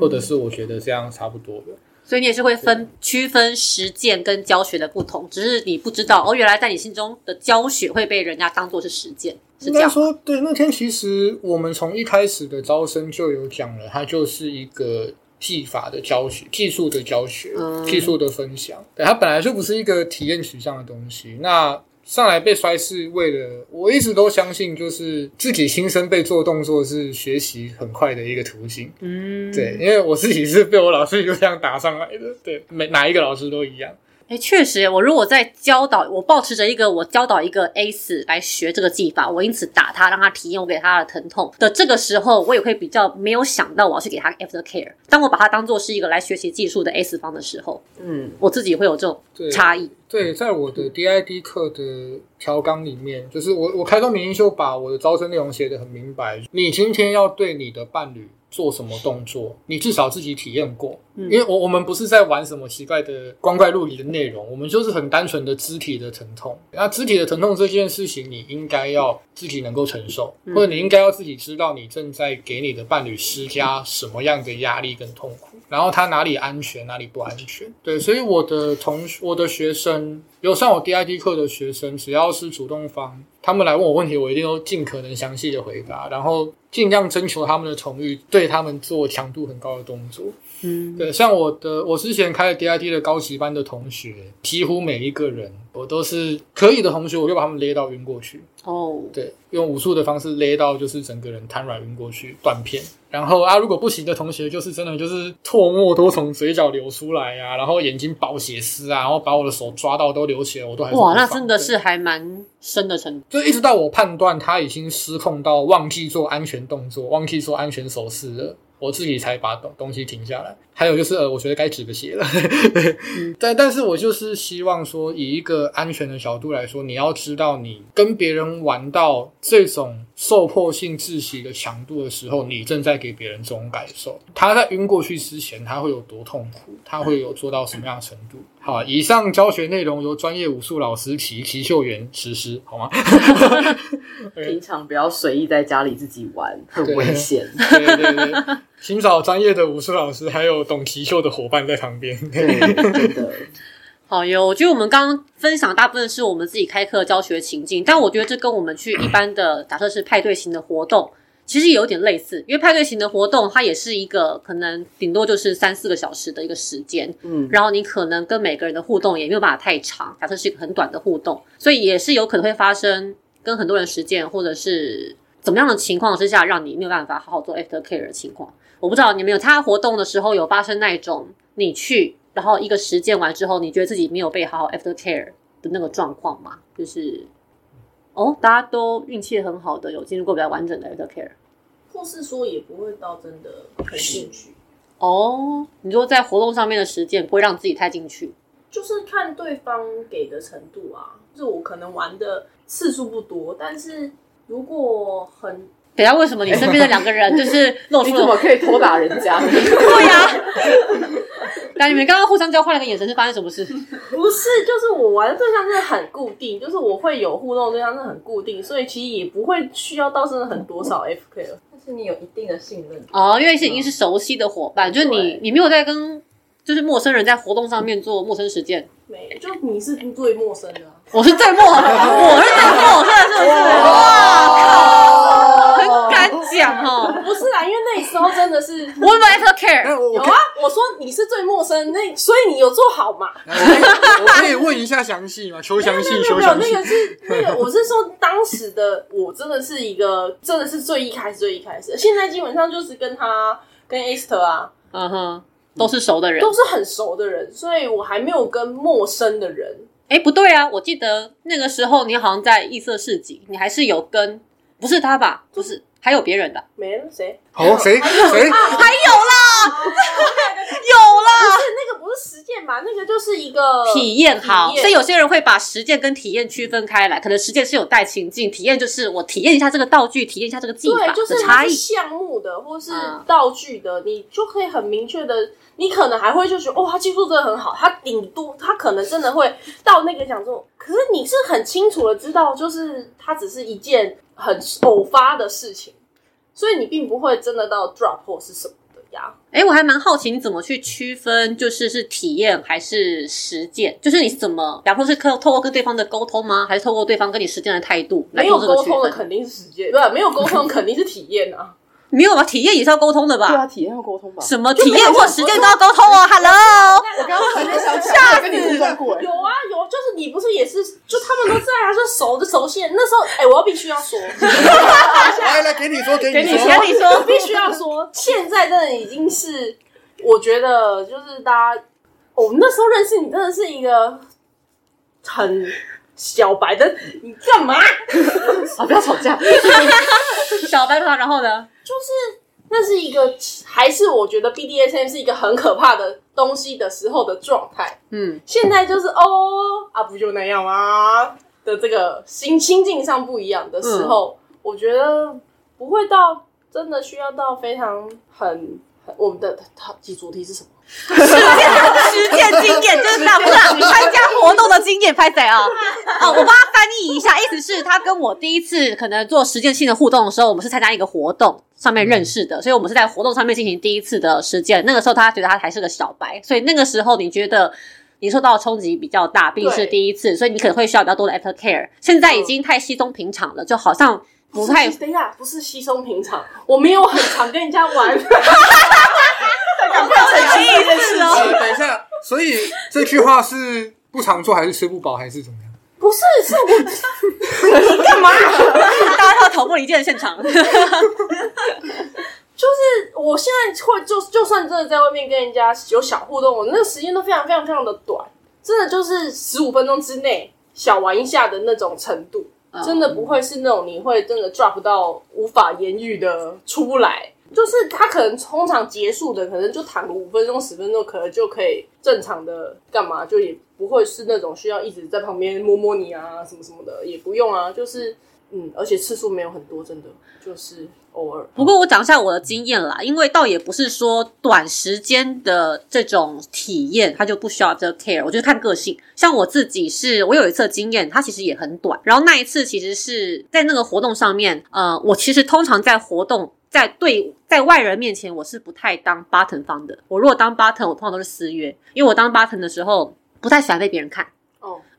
或者是我觉得这样差不多的。所以你也是会分区分实践跟教学的不同，只是你不知道哦，原来在你心中的教学会被人家当做是实践，是应该这样。说，对那天其实我们从一开始的招生就有讲了，它就是一个技法的教学、技术的教学、嗯技术的分享。对，它本来就不是一个体验取向的东西。那上来被摔是为了，我一直都相信，就是自己亲身被做动作是学习很快的一个途径。嗯，对，因为我自己是被我老师就这样打上来的。对，每哪一个老师都一样。哎，确实，我如果在教导，我保持着一个我教导一个 A 死来学这个技法，我因此打他，让他体验我给他的疼痛的这个时候，我也会比较没有想到我要去给他 after care。当我把它当做是一个来学习技术的 S 方的时候，嗯，我自己会有这种对差异。对，在我的 DID 课的调纲里面，就是我我开宗明义就把我的招生内容写得很明白。你今天要对你的伴侣做什么动作，你至少自己体验过，因为我我们不是在玩什么奇怪的光怪陆离的内容，我们就是很单纯的肢体的疼痛。那肢体的疼痛这件事情，你应该要自己能够承受，或者你应该要自己知道你正在给你的伴侣施加什么样的压力跟痛苦，然后他哪里安全，哪里不安全。对，所以我的同学我的学生有上我 DID 课的学生，只要是主动方，他们来问我问题，我一定都尽可能详细的回答，然后尽量征求他们的同意，对他们做强度很高的动作。嗯，对，像我的我之前开的 DIT 的高级班的同学，几乎每一个人我都是可以的同学，我就把他们勒到晕过去。哦，对，用武术的方式勒到就是整个人瘫软晕过去，断片。然后啊，如果不行的同学，就是真的就是唾沫都从嘴角流出来啊、然后眼睛爆血丝啊，然后把我的手抓到都流血了，我都还是哇，那真的是还蛮深的程度。就一直到我判断他已经失控到忘记做安全动作、忘记做安全手势了，我自己才把东东西停下来。还有就是，呃，我觉得该止个血了。对，但但是我就是希望说，以一个安全的角度来说，你要知道，你跟别人玩到这种受迫性窒息的强度的时候，你正在给别人这种感受。他在晕过去之前，他会有多痛苦？他会有做到什么样的程度？好，以上教学内容由专业武术老师齐齐秀元实施，好吗？平常不要随意在家里自己玩，很危险。对对对，请找专业的武术老师，还有懂齐秀的伙伴在旁边。对，真的。好哟，我觉得我们刚刚分享大部分是我们自己开课教学情境，但我觉得这跟我们去一般的假设是派对型的活动，其实也有点类似。因为派对型的活动，它也是一个可能顶多就是三四个小时的一个时间，嗯，然后你可能跟每个人的互动也没有办法太长，假设是一个很短的互动，所以也是有可能会发生跟很多人实践或者是怎么样的情况之下，让你没有办法好好做 after care 的情况。我不知道你们有参加活动的时候有发生那一种你去，然后一个实践完之后，你觉得自己没有被好好 after care 的那个状况吗？就是哦，大家都运气很好的有进入过比较完整的 after care。或是说也不会到真的很进去，哦，你说在活动上面的实践不会让自己太进去，就是看对方给的程度啊。就是我可能玩的次数不多，但是如果很等一下为什么你身边的两个人就是 露出你怎么？可以偷打人家？对呀、那你们刚刚互相交换了个眼神，是发生什么事？不是，就是我玩的对象真的很固定，就是我会有互动的对象真的很固定，所以其实也不会需要到真的很多少 FK 了。但是你有一定的信任，哦，因为是已经是熟悉的伙伴，就是你对你没有在跟就是陌生人在活动上面做陌生实践。没，就你是最陌生的啊、我是最陌，我是最陌生的，是不是？哇，很敢讲哦。不是啊，因为那时候真的是我们 after care，那我我可以有啊，我说你是最陌生，那所以你有做好嘛？我可以问一下详细吗？求详细，没有没有，求详细那。个是 那个，我是说当时的我真的是一个真的是最一开始最一开始，现在基本上就是跟他跟 Esther 啊嗯哼，都是熟的人。都是很熟的人，所以我还没有跟陌生的人。哎，不对啊，我记得那个时候你好像在异色市集，你还是有跟，不是他吧？不是，还有别人的。没了谁？哦，谁谁？还有啦，有啦。不是那个不是实践吧？那个就是一个体验好，所以有些人会把实践跟体验区分开来，可能实践是有带情境，体验就是我体验一下这个道具，体验一下这个技法对，就是的差异。项目的或是嗯道具的，你就可以很明确的，你可能还会就觉得哦，他技术真的很好，他顶多他可能真的会到那个讲座，可是你是很清楚的知道，就是它只是一件很偶发的事情，所以你并不会真的到 drop 或是什么的呀。哎，我还蛮好奇你怎么去区分，就是是体验还是实践？就是你是怎么，比方说是透透过跟对方的沟通吗？还是透过对方跟你实践的态度来没有做这个区沟通的？肯定是实践，对吧？没有沟通肯定是体验啊。没有吧？体验也是要沟通的吧？对啊，体验要沟通吧。什么体验或实践都要沟通哦？Hello，我刚刚还在想吓跟你互动过。也是，就他们都在啊，就熟的熟线。那时候，哎、我要必须要说，来来，给你说，给你说。给你说，必须要说，现在真的已经是，我觉得就是大家，我们那时候认识你，真的是一个很小白的，你干嘛？啊，不要吵架。小白胖，然后呢？就是那是一个，还是我觉得 BDSM 是一个很可怕的东西的时候的状态。嗯，现在就是哦啊，不就那样吗？的这个心心境上不一样的时候，我觉得不会到真的需要到非常很很我们的它主题是什么？实践经验就是那不是参加活动的经验，拍谁啊？哦，我帮他翻译一下，意思是他跟我第一次可能做实践性的互动的时候，我们是参加一个活动上面认识的，所以我们是在活动上面进行第一次的实践。那个时候他觉得他还是个小白，所以那个时候你觉得。你受到的冲击比较大，毕竟是第一次，所以你可能会需要比较多的 after care。现在已经太稀松平常了，就好像不太是等一下，不是稀松平常，我没有很常跟人家玩。很意的事哦。呃，等一下，所以这句话是不常做，还是吃不饱，还是怎么样？不是，是我你 干嘛？大家到头部离间的现场，就是我现在会就就算真的在外面跟人家有小互动，我那个时间都非常非常非常的短，真的就是十五分钟之内小玩一下的那种程度，真的不会是那种你会真的 drop 到无法言喻的出不来。就是他可能通常结束的，可能就躺个五分钟、十分钟，可能就可以正常的干嘛，就也不会是那种需要一直在旁边摸摸你啊，什么什么的，也不用啊。就是嗯，而且次数没有很多，真的就是偶尔。不过我讲一下我的经验啦，因为倒也不是说短时间的这种体验，它就不需要这个 care，我就看个性。像我自己是，我有一次经验，它其实也很短。然后那一次其实是在那个活动上面，呃，我其实通常在活动在对在外人面前，我是不太当 button 方的。我如果当 button，我通常都是私约，因为我当 button 的时候。不太喜欢被别人看。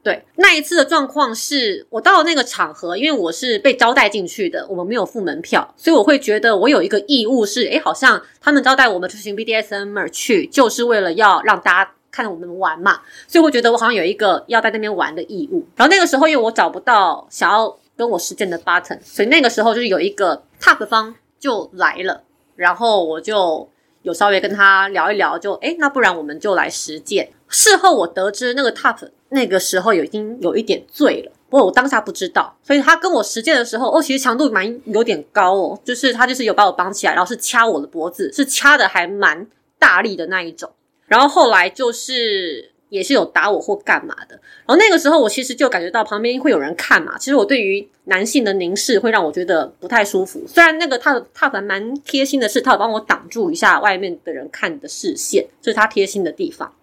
对，那一次的状况是我到了那个场合，因为我是被招待进去的，我们没有付门票，所以我会觉得我有一个义务是，诶，好像他们招待我们出行 BDSM 去，就是为了要让大家看我们玩嘛，所以我觉得我好像有一个要在那边玩的义务。然后那个时候，因为我找不到想要跟我实践的 button，所以那个时候就是有一个 top 方就来了，然后我就有稍微跟他聊一聊，就诶，那不然我们就来实践。事后我得知那个 top 那个时候有已经有一点醉了，不过我当下不知道，所以他跟我实践的时候，哦，其实强度蛮有点高哦，就是他就是有把我绑起来，然后是掐我的脖子，是掐的还蛮大力的那一种，然后后来就是也是有打我或干嘛的，然后那个时候我其实就感觉到旁边会有人看嘛，其实我对于男性的凝视会让我觉得不太舒服，虽然那个他的他还蛮贴心的是，他有帮我挡住一下外面的人看的视线，这是他贴心的地方。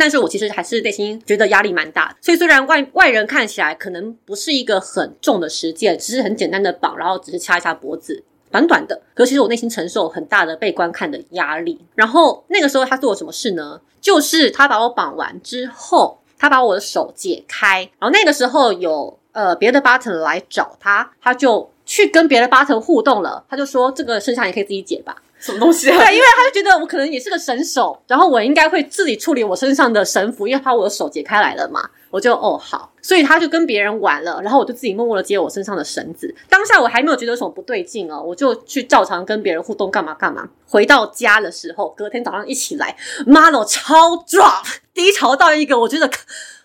但是我其实还是内心觉得压力蛮大的，所以虽然外外人看起来可能不是一个很重的实践，只是很简单的绑，然后只是掐一下脖子，短短的，可是其实我内心承受很大的被观看的压力。然后那个时候他做了什么事呢？就是他把我绑完之后，他把我的手解开，然后那个时候有呃别的 button 来找他，他就去跟别的 button 互动了，他就说这个剩下你可以自己解吧。什么东西啊？对，因为他就觉得我可能也是个神手，然后我应该会自己处理我身上的神符，因为怕我的手解开来了嘛。我就哦好，所以他就跟别人玩了，然后我就自己默默的接我身上的绳子。当下我还没有觉得有什么不对劲哦，我就去照常跟别人互动，干嘛干嘛。回到家的时候，隔天早上一起来，妈的，我超 drop，低潮到一个我觉得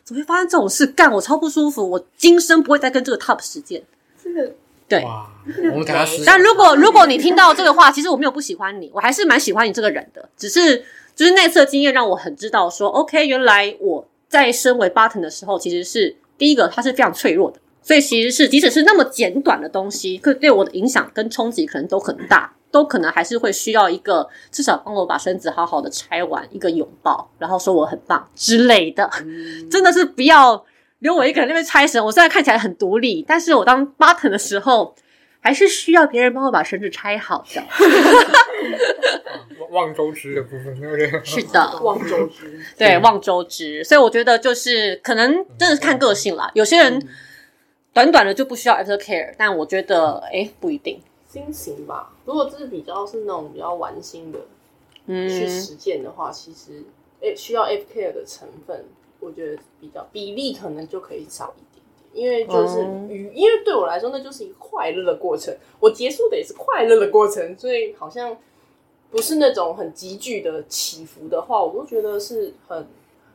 怎么会发生这种事，干我超不舒服，我今生不会再跟这个 top 实践。这个对，哇，我们给他实但如果如果你听到这个话，其实我没有不喜欢你，我还是蛮喜欢你这个人的。只是就是那次的经验让我很知道说，OK，原来我在身为 button 的时候，其实是第一个，它是非常脆弱的。所以其实是即使是那么简短的东西，可对我的影响跟冲击可能都很大，都可能还是会需要一个至少帮我把身子好好的拆完，一个拥抱，然后说我很棒之类的。真的是不要留我一个人在那边拆绳。我虽然看起来很独立，但是我当 button 的时候，还是需要别人帮我把绳子拆好的。望周知的部分，对不对？是的，望周知，对，望周知。所以我觉得就是可能真的是看个性啦。有些人短短的就不需要 after care，但我觉得哎不一定。心情吧。如果这是比较是那种比较玩心的嗯去嗯，实践的话，其实诶需要 F care 的成分，我觉得比较比例可能就可以少一点点，因为就是因为对我来说，那就是一个快乐的过程，我结束的也是快乐的过程，所以好像不是那种很急剧的起伏的话，我都觉得是很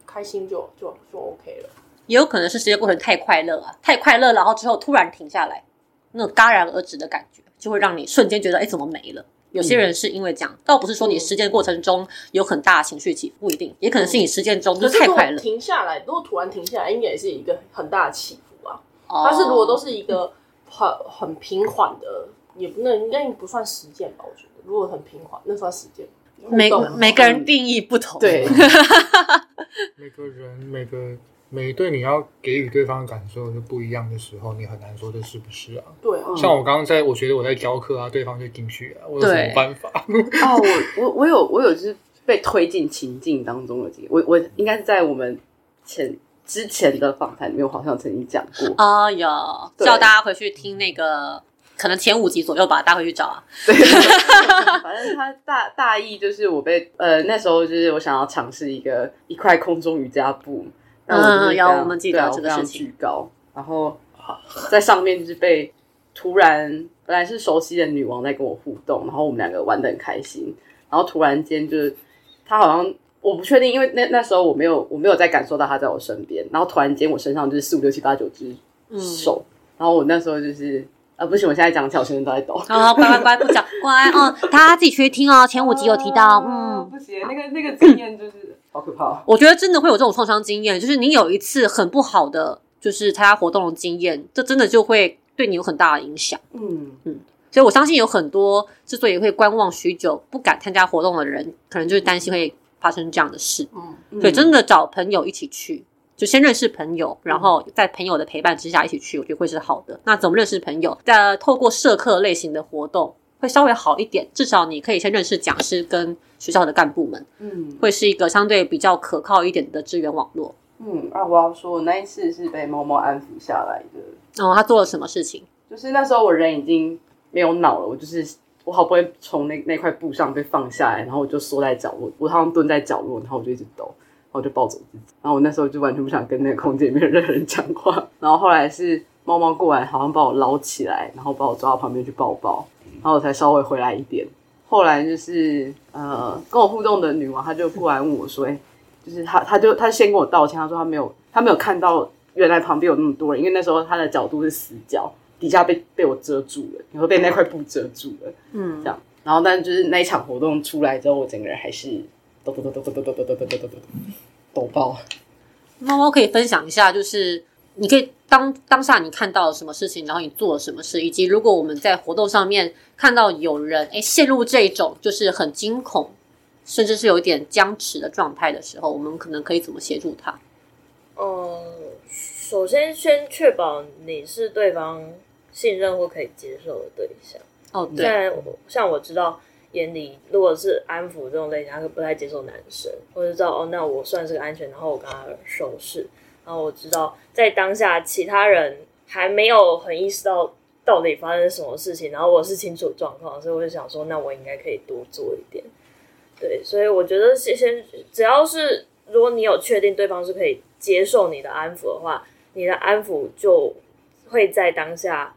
开心就就就 OK 了。也有可能是时间过程太快乐啊，太快乐，然后之后突然停下来，那种戛然而止的感觉，就会让你瞬间觉得哎怎么没了。有些人是因为这样，倒不是说你实践过程中有很大的情绪起伏，不一定，也可能是你实践中就太快乐。停下来，如果突然停下来，应该也是一个很大的起伏啊。哦它是如果都是一个很很平缓的，也不能应该不算实践吧？我觉得如果很平缓，那算实践。每每个人定义不同，对，每个人每个每对你要给予对方的感受就不一样的时候，你很难说这是不是啊？对啊，像我刚刚在，我觉得我在教课啊，对方就进去啊，我有什么办法？哦，我我我有我有就是被推进情境当中的我我应该是在我们前之前的访谈里面，我好像曾经讲过，啊有。对。叫大家回去听那个，可能前五集左右吧，大家回去找啊。对，反正他大大意就是我被呃那时候就是我想要尝试一个一块空中瑜伽布，嗯有非常我们记得这个事情巨高，然后在上面就是被突然本来是熟悉的女王在跟我互动，然后我们两个玩的很开心，然后突然间就是他好像。我不确定，因为那那时候我没有我没有再感受到他在我身边，然后突然间我身上就是四五六七八九只嗯手，然后我那时候就是啊不行，我现在讲起来我全身都在抖。好，乖乖乖，不讲乖嗯，大家自己去听哦。前五集有提到，嗯，不行，那个那个经验就是好可怕。我觉得真的会有这种创伤经验，就是你有一次很不好的，就是参加活动的经验，这真的就会对你有很大的影响。嗯嗯，所以我相信有很多之所以会观望许久、不敢参加活动的人，可能就是担心会发生这样的事。嗯所以真的找朋友一起去，就先认识朋友，然后在朋友的陪伴之下一起去，我觉得会是好的。那怎么认识朋友？在透过社课类型的活动会稍微好一点，至少你可以先认识讲师跟学校的干部们，嗯会是一个相对比较可靠一点的资源网络。嗯，啊，我要说，我那一次是被猫猫安抚下来的，哦，他做了什么事情？就是那时候我人已经没有脑了，我就是我好不容易从那那块布上被放下来，然后我就缩在角落，我好像蹲在角落，然后我就一直抖，然后我就抱走自己，然后我那时候就完全不想跟那个空间里面任何人讲话，然后后来是猫猫过来，好像把我捞起来，然后把我抓到旁边去抱抱，然后我才稍微回来一点。后来就是呃，跟我互动的女王，她就过来问我说：“哎、就是她，她就她先跟我道歉，她说她没有，她没有看到原来旁边有那么多人，因为那时候她的角度是死角，底下被被我遮住了，然后被那块布遮住了，嗯这，样。然后，但就是那一场活动出来之后，我整个人还是抖抖抖抖抖抖抖抖抖抖抖抖抖抖爆。猫猫可以分享一下，就是你可以当当下你看到了什么事情，然后你做了什么事，以及如果我们在活动上面看到有人哎陷入这种就是很惊恐，甚至是有一点僵持的状态的时候，我们可能可以怎么协助他？嗯，首先先确保你是对方信任或可以接受的对象。哦，对，像我像我知道眼里如果是安抚这种类型，他不太接受男生，我就知道哦，那我算是个安全，然后我跟他熟识，然后我知道在当下其他人还没有很意识到到底发生什么事情，然后我是清楚状况，所以我就想说，那我应该可以多做一点。对，所以我觉得先先只要是如果你有确定对方是可以接受你的安抚的话，你的安抚就会在当下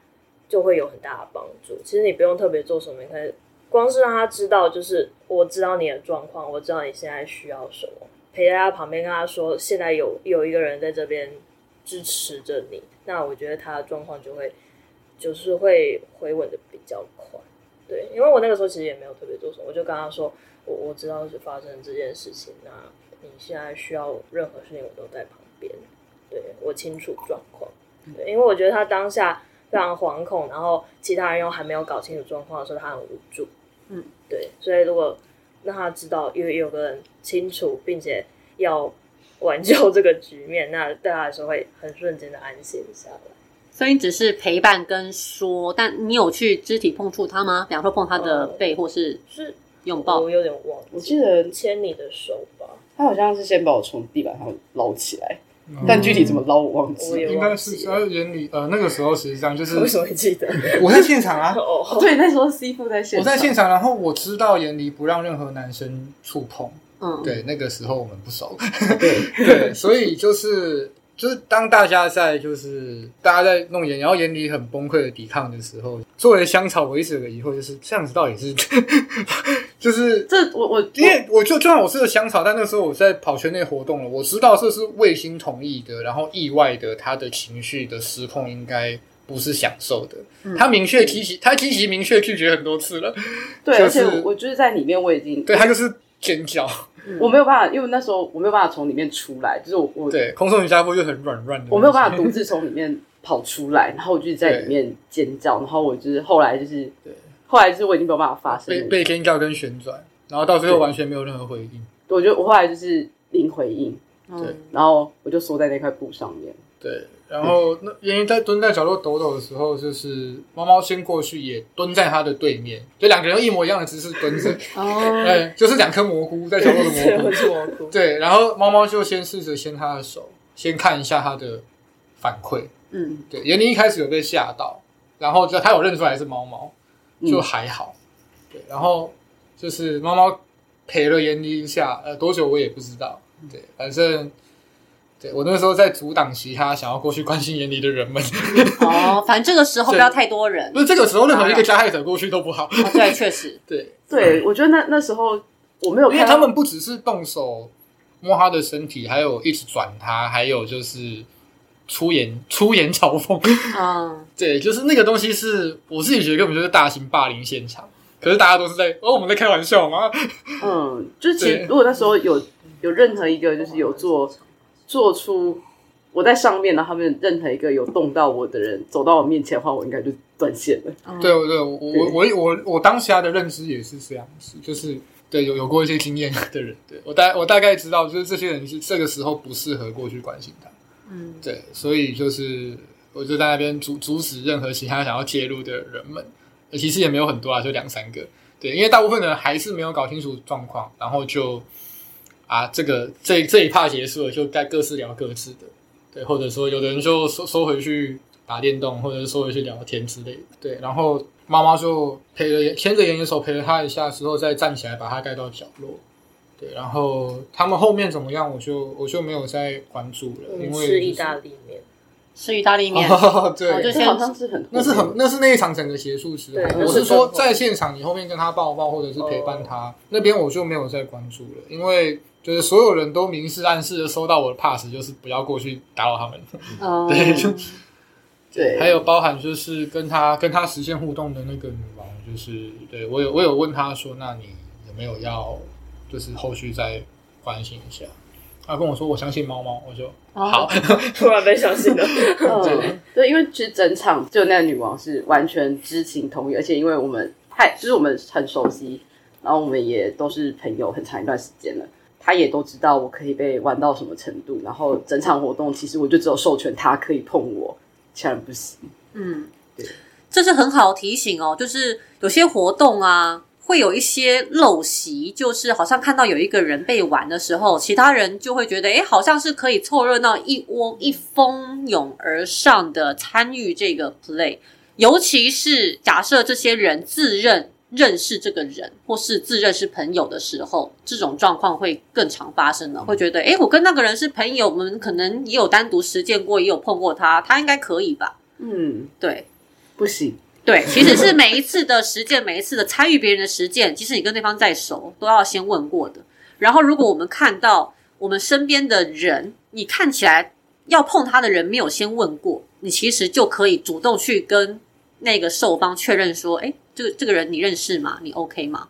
就会有很大的帮助。其实你不用特别做什么，你可以光是让他知道，就是我知道你的状况，我知道你现在需要什么，陪在他旁边跟他说，现在有有一个人在这边支持着你，那我觉得他的状况就会就是会回稳的比较快。对，因为我那个时候其实也没有特别做什么，我就跟他说，我我知道是发生这件事情，那你现在需要任何事情，我都在旁边，对我清楚状况。对，因为我觉得他当下非常惶恐，然后其他人又还没有搞清楚状况的时候，他很无助。嗯，对，所以如果让他知道有有个人清楚，并且要挽救这个局面，那对他来说会很瞬间的安心下来。所以你只是陪伴跟说，但你有去肢体碰触他吗？比方说碰他的背，或是是拥抱我？有点忘我，记得牵你的手吧，他好像是先把我从地板上捞起来，但具体怎么捞我忘记了。应该。是在原理呃那个时候实际上就是为什么会记得？我在现场啊，哦，对，那时候 C 傅在现场，我在现场，然后我知道严离不让任何男生触碰。嗯，对，那个时候我们不熟，对 对，所以就是就是当大家在就是大家在弄眼，然后眼里很崩溃的抵抗的时候，作为香草，我一直有个疑惑，就是这样子到底是就是这我我因为我就就算我是个香草，但那时候我在跑圈内活动了，我知道这是卫星同意的，然后意外的他的情绪的失控应该不是享受的，他明确提起，他提起明确拒绝很多次了，对，就而且我就是在里面我已经对他就是尖叫，我没有办法，因为那时候我没有办法从里面出来，就是我我对，空中瑜伽布就很软软的，我没有办法独自从里面跑出来，然后我就在里面尖叫，然后我就是后来就是对，后来就是我已经没有办法发声被，被尖叫跟旋转，然后到最后完全没有任何回应。我觉得我后来就是零回应，对。嗯然后我就缩在那块布上面，对，然后那妍妍在蹲在角落抖抖的时候，就是猫猫先过去也蹲在它的对面，就两个人用一模一样的姿势蹲着，哦，对，就是两颗蘑菇在角落的蘑菇。是蘑菇。对，然后猫猫就先试着牵它的手，先看一下它的反馈。嗯，对，妍妮一开始有被吓到，然后就它有认出来是猫猫，就嗯还好。对，然后就是猫猫陪了妍妮一下，呃，多久我也不知道。对，反正对我那时候在阻挡其他想要过去关心眼里的人们。哦，反正这个时候不要太多人不。是这个时候，任何一个加害者过去都不好。哦对，确实，对，对我觉得那那时候我没有因为他们不只是动手摸他的身体，还有一直转他，还有就是出言出言嘲讽。嗯，对，就是那个东西是我自己觉得根本就是大型霸凌现场。可是大家都是在哦，我们在开玩笑吗？嗯，就是其实如果那时候有有任何一个就是有做做出我在上面，然后他们任何一个有动到我的人走到我面前的话，我应该就断线了。对对，我我我我我当下的认知也是这样子，就是对有有过一些经验的人，对我大我大概知道，就是这些人是这个时候不适合过去关心他。嗯，对，所以就是我就在那边阻阻止任何其他想要介入的人们，呃其实也没有很多啊，就两三个。对，因为大部分人还是没有搞清楚状况，然后就啊，这个这这一趴结束了，就该各自聊各自的，对，或者说有的人就收收回去打电动，或者是收回去聊天之类的，对，然后妈妈就陪了牵着妍妍手陪了她一下之后，再站起来把她带到角落。对，然后他们后面怎么样，我就我就没有再关注了，因为、就是、吃意大利面，吃意大利面，哦、对，就好像是很那是很那是那一场整个结束之后，我是说在现场你后面跟他抱抱或者是陪伴他、哦、那边我就没有再关注了，因为就是所有人都明示暗示的收到我的 pass，就是不要过去打扰他们，哦、对，就对，还有包含就是跟他跟他实现互动的那个女王，就是对我有我有问他说，那你有没有要就是后续再关心一下？他跟我说我相信猫猫，我就、哦、好，突然被相信了。对 对，因为其实整场就那个女王是完全知情同意，而且因为我们太就是我们很熟悉，然后我们也都是朋友很长一段时间了，他也都知道我可以被玩到什么程度，然后整场活动其实我就只有授权他可以碰我，其他人不行。嗯，对，这是很好提醒哦，就是有些活动啊。会有一些陋习，就是好像看到有一个人被玩的时候，其他人就会觉得，哎，好像是可以凑热闹，一窝一蜂拥而上的参与这个 play。尤其是假设这些人自认认识这个人，或是自认是朋友的时候，这种状况会更常发生了。会觉得，哎，我跟那个人是朋友，我们可能也有单独实践过，也有碰过他，他应该可以吧？嗯，对，不行。对，其实是每一次的实践，每一次的参与别人的实践，即使你跟对方再熟，都要先问过的。然后，如果我们看到我们身边的人，你看起来要碰他的人没有先问过，你其实就可以主动去跟那个受方确认说：“哎，这个这个人你认识吗？你 OK 吗？”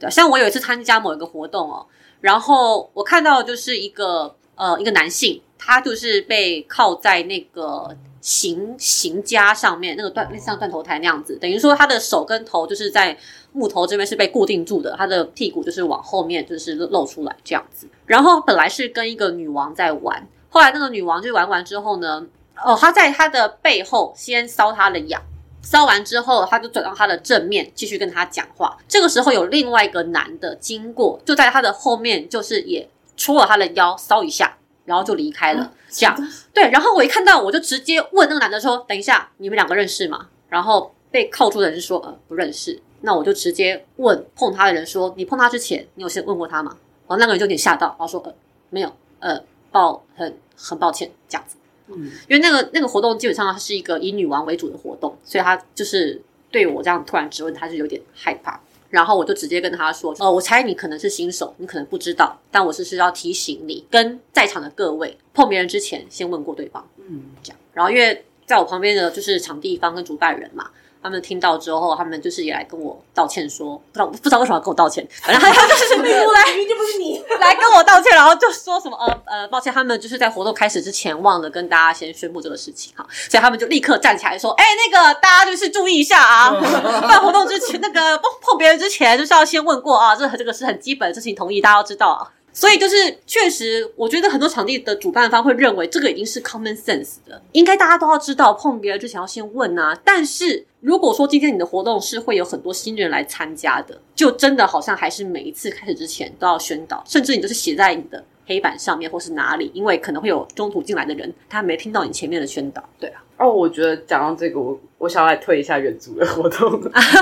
对，像我有一次参加某一个活动哦，然后我看到就是一个呃一个男性，他就是被靠在那个。行行家上面那个断像断头台那样子，等于说他的手跟头就是在木头这边是被固定住的，他的屁股就是往后面就是露出来这样子。然后本来是跟一个女王在玩，后来那个女王就玩完之后呢，哦，他在他的背后先搔他的痒，搔完之后他就转到他的正面继续跟他讲话。这个时候有另外一个男的经过，就在他的后面，就是也戳了他的腰搔一下。然后就离开了，这样对。然后我一看到，我就直接问那个男的说：“等一下，你们两个认识吗？”然后被铐住的人说：“呃，不认识。”那我就直接问碰他的人说：“你碰他之前，你有先问过他吗？”然后那个人就有点吓到，然后说：“呃，没有，呃，抱很很抱歉，这样子。”嗯，因为那个那个活动基本上它是一个以女王为主的活动，所以他就是对我这样突然质问，他是有点害怕。然后我就直接跟他说：“哦，我猜你可能是新手，你可能不知道，但我是是要提醒你，跟在场的各位碰别人之前先问过对方。”嗯，这样。然后因为在我旁边的就是场地方跟主办人嘛，他们听到之后，他们就是也来跟我道歉说，不知道不知道为什么要跟我道歉，反正他 他就是来明明就不是你。来跟我道歉，然后就说什么呃呃，抱歉，他们就是在活动开始之前忘了跟大家先宣布这个事情哈，所以他们就立刻站起来说，哎，那个大家就是注意一下啊，办活动之前那个碰碰别人之前就是要先问过啊，这这个是很基本的事情，同意大家要知道啊。所以就是确实，我觉得很多场地的主办方会认为这个已经是 common sense 的，应该大家都要知道碰别人之前要先问啊。但是如果说今天你的活动是会有很多新人来参加的，就真的好像还是每一次开始之前都要宣导，甚至你都是写在你的黑板上面或是哪里，因为可能会有中途进来的人，他没听到你前面的宣导。对啊，哦，我觉得讲到这个，我我想要来推一下远足的活动，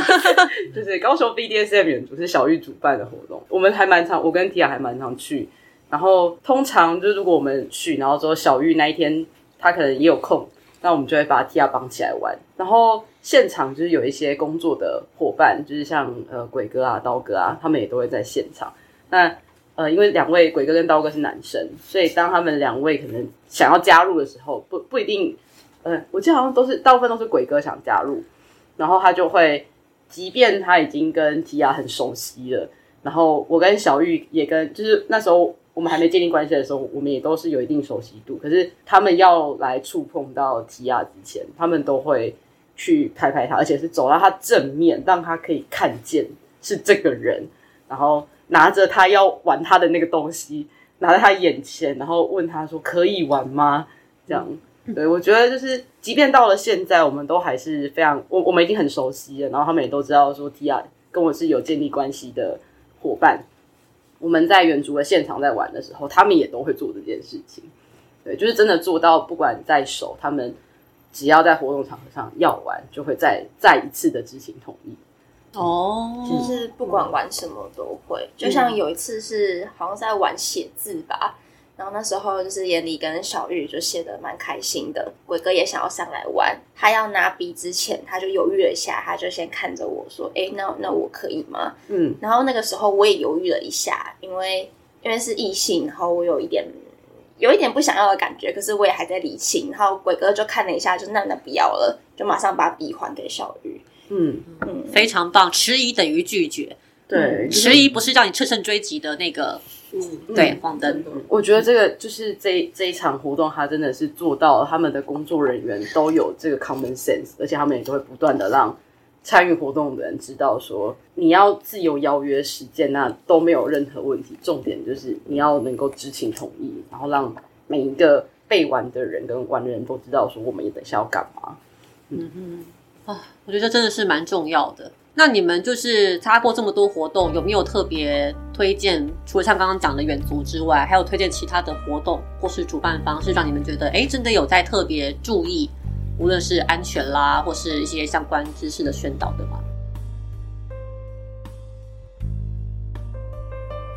就是高雄 BDSM 远足是小玉主办的活动，我们还蛮常，我跟 Tia 还蛮常去。然后通常就是如果我们去，然后之后小玉那一天他可能也有空，那我们就会把 Tia 绑起来玩。然后现场就是有一些工作的伙伴，就是像呃鬼哥啊、刀哥啊，他们也都会在现场。那呃，因为两位鬼哥跟刀哥是男生，所以当他们两位可能想要加入的时候，不不一定，呃，我记得好像都是大部分都是鬼哥想加入，然后他就会，即便他已经跟提亚很熟悉了，然后我跟小玉也跟，就是那时候我们还没建立关系的时候，我们也都是有一定熟悉度，可是他们要来触碰到提亚之前，他们都会去拍拍他，而且是走到他正面，让他可以看见是这个人，然后。拿着他要玩他的那个东西，拿在他眼前，然后问他说：“可以玩吗？”这样，对我觉得就是，即便到了现在，我们都还是非常，我我们已经很熟悉了，然后他们也都知道说，Tia 跟我是有建立关系的伙伴，我们在原竹的现场在玩的时候，他们也都会做这件事情。对，就是真的做到，不管在手，他们只要在活动场合上要玩，就会再再一次的知情同意。哦，就是不管玩什么都会。就像有一次是好像在玩写字吧，然后那时候就是眼里跟小玉就写的蛮开心的，鬼哥也想要上来玩，他要拿笔之前他就犹豫了一下，他就先看着我说：“哎，那那我可以吗？”嗯，然后那个时候我也犹豫了一下，因为因为是异性，然后我有一点有一点不想要的感觉，可是我也还在理清。然后鬼哥就看了一下，就那那不要了，就马上把笔还给小玉。嗯，非常棒，迟疑等于拒绝，对，就是迟疑不是让你乘胜追击的那个，嗯。对，黄灯，我觉得这个就是这这一场活动，他真的是做到了他们的工作人员都有这个 common sense，而且他们也都会不断的让参与活动的人知道说，你要自由邀约实践，那都没有任何问题。重点就是你要能够知情同意，然后让每一个被玩的人跟玩的人都知道说，我们也等一下要干嘛。我觉得这真的是蛮重要的。那你们就是参加过这么多活动，有没有特别推荐？除了像刚刚讲的远足之外，还有推荐其他的活动或是主办方，是让你们觉得哎，真的有在特别注意，无论是安全啦，或是一些相关知识的宣导的吗？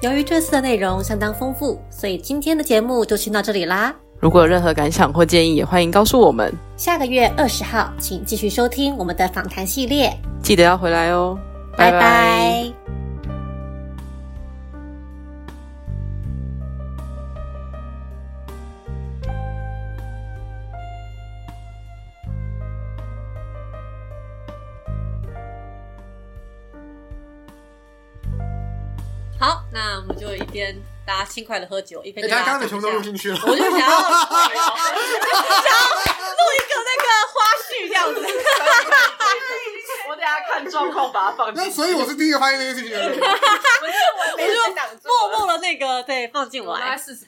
由于这次的内容相当丰富，所以今天的节目就先到这里啦。如果有任何感想或建议，也欢迎告诉我们。下个月二十号，请继续收听我们的访谈系列。记得要回来哦，拜拜。好，那我们就一边大家轻快的喝酒，一边哎，跟大他刚刚的全部都录进去了。我就想要，想要录一个那个花絮这样子。我等下看状况把它放进那去。所以我是第一个发现这件事情的人。我就默默的那个对放进来。四十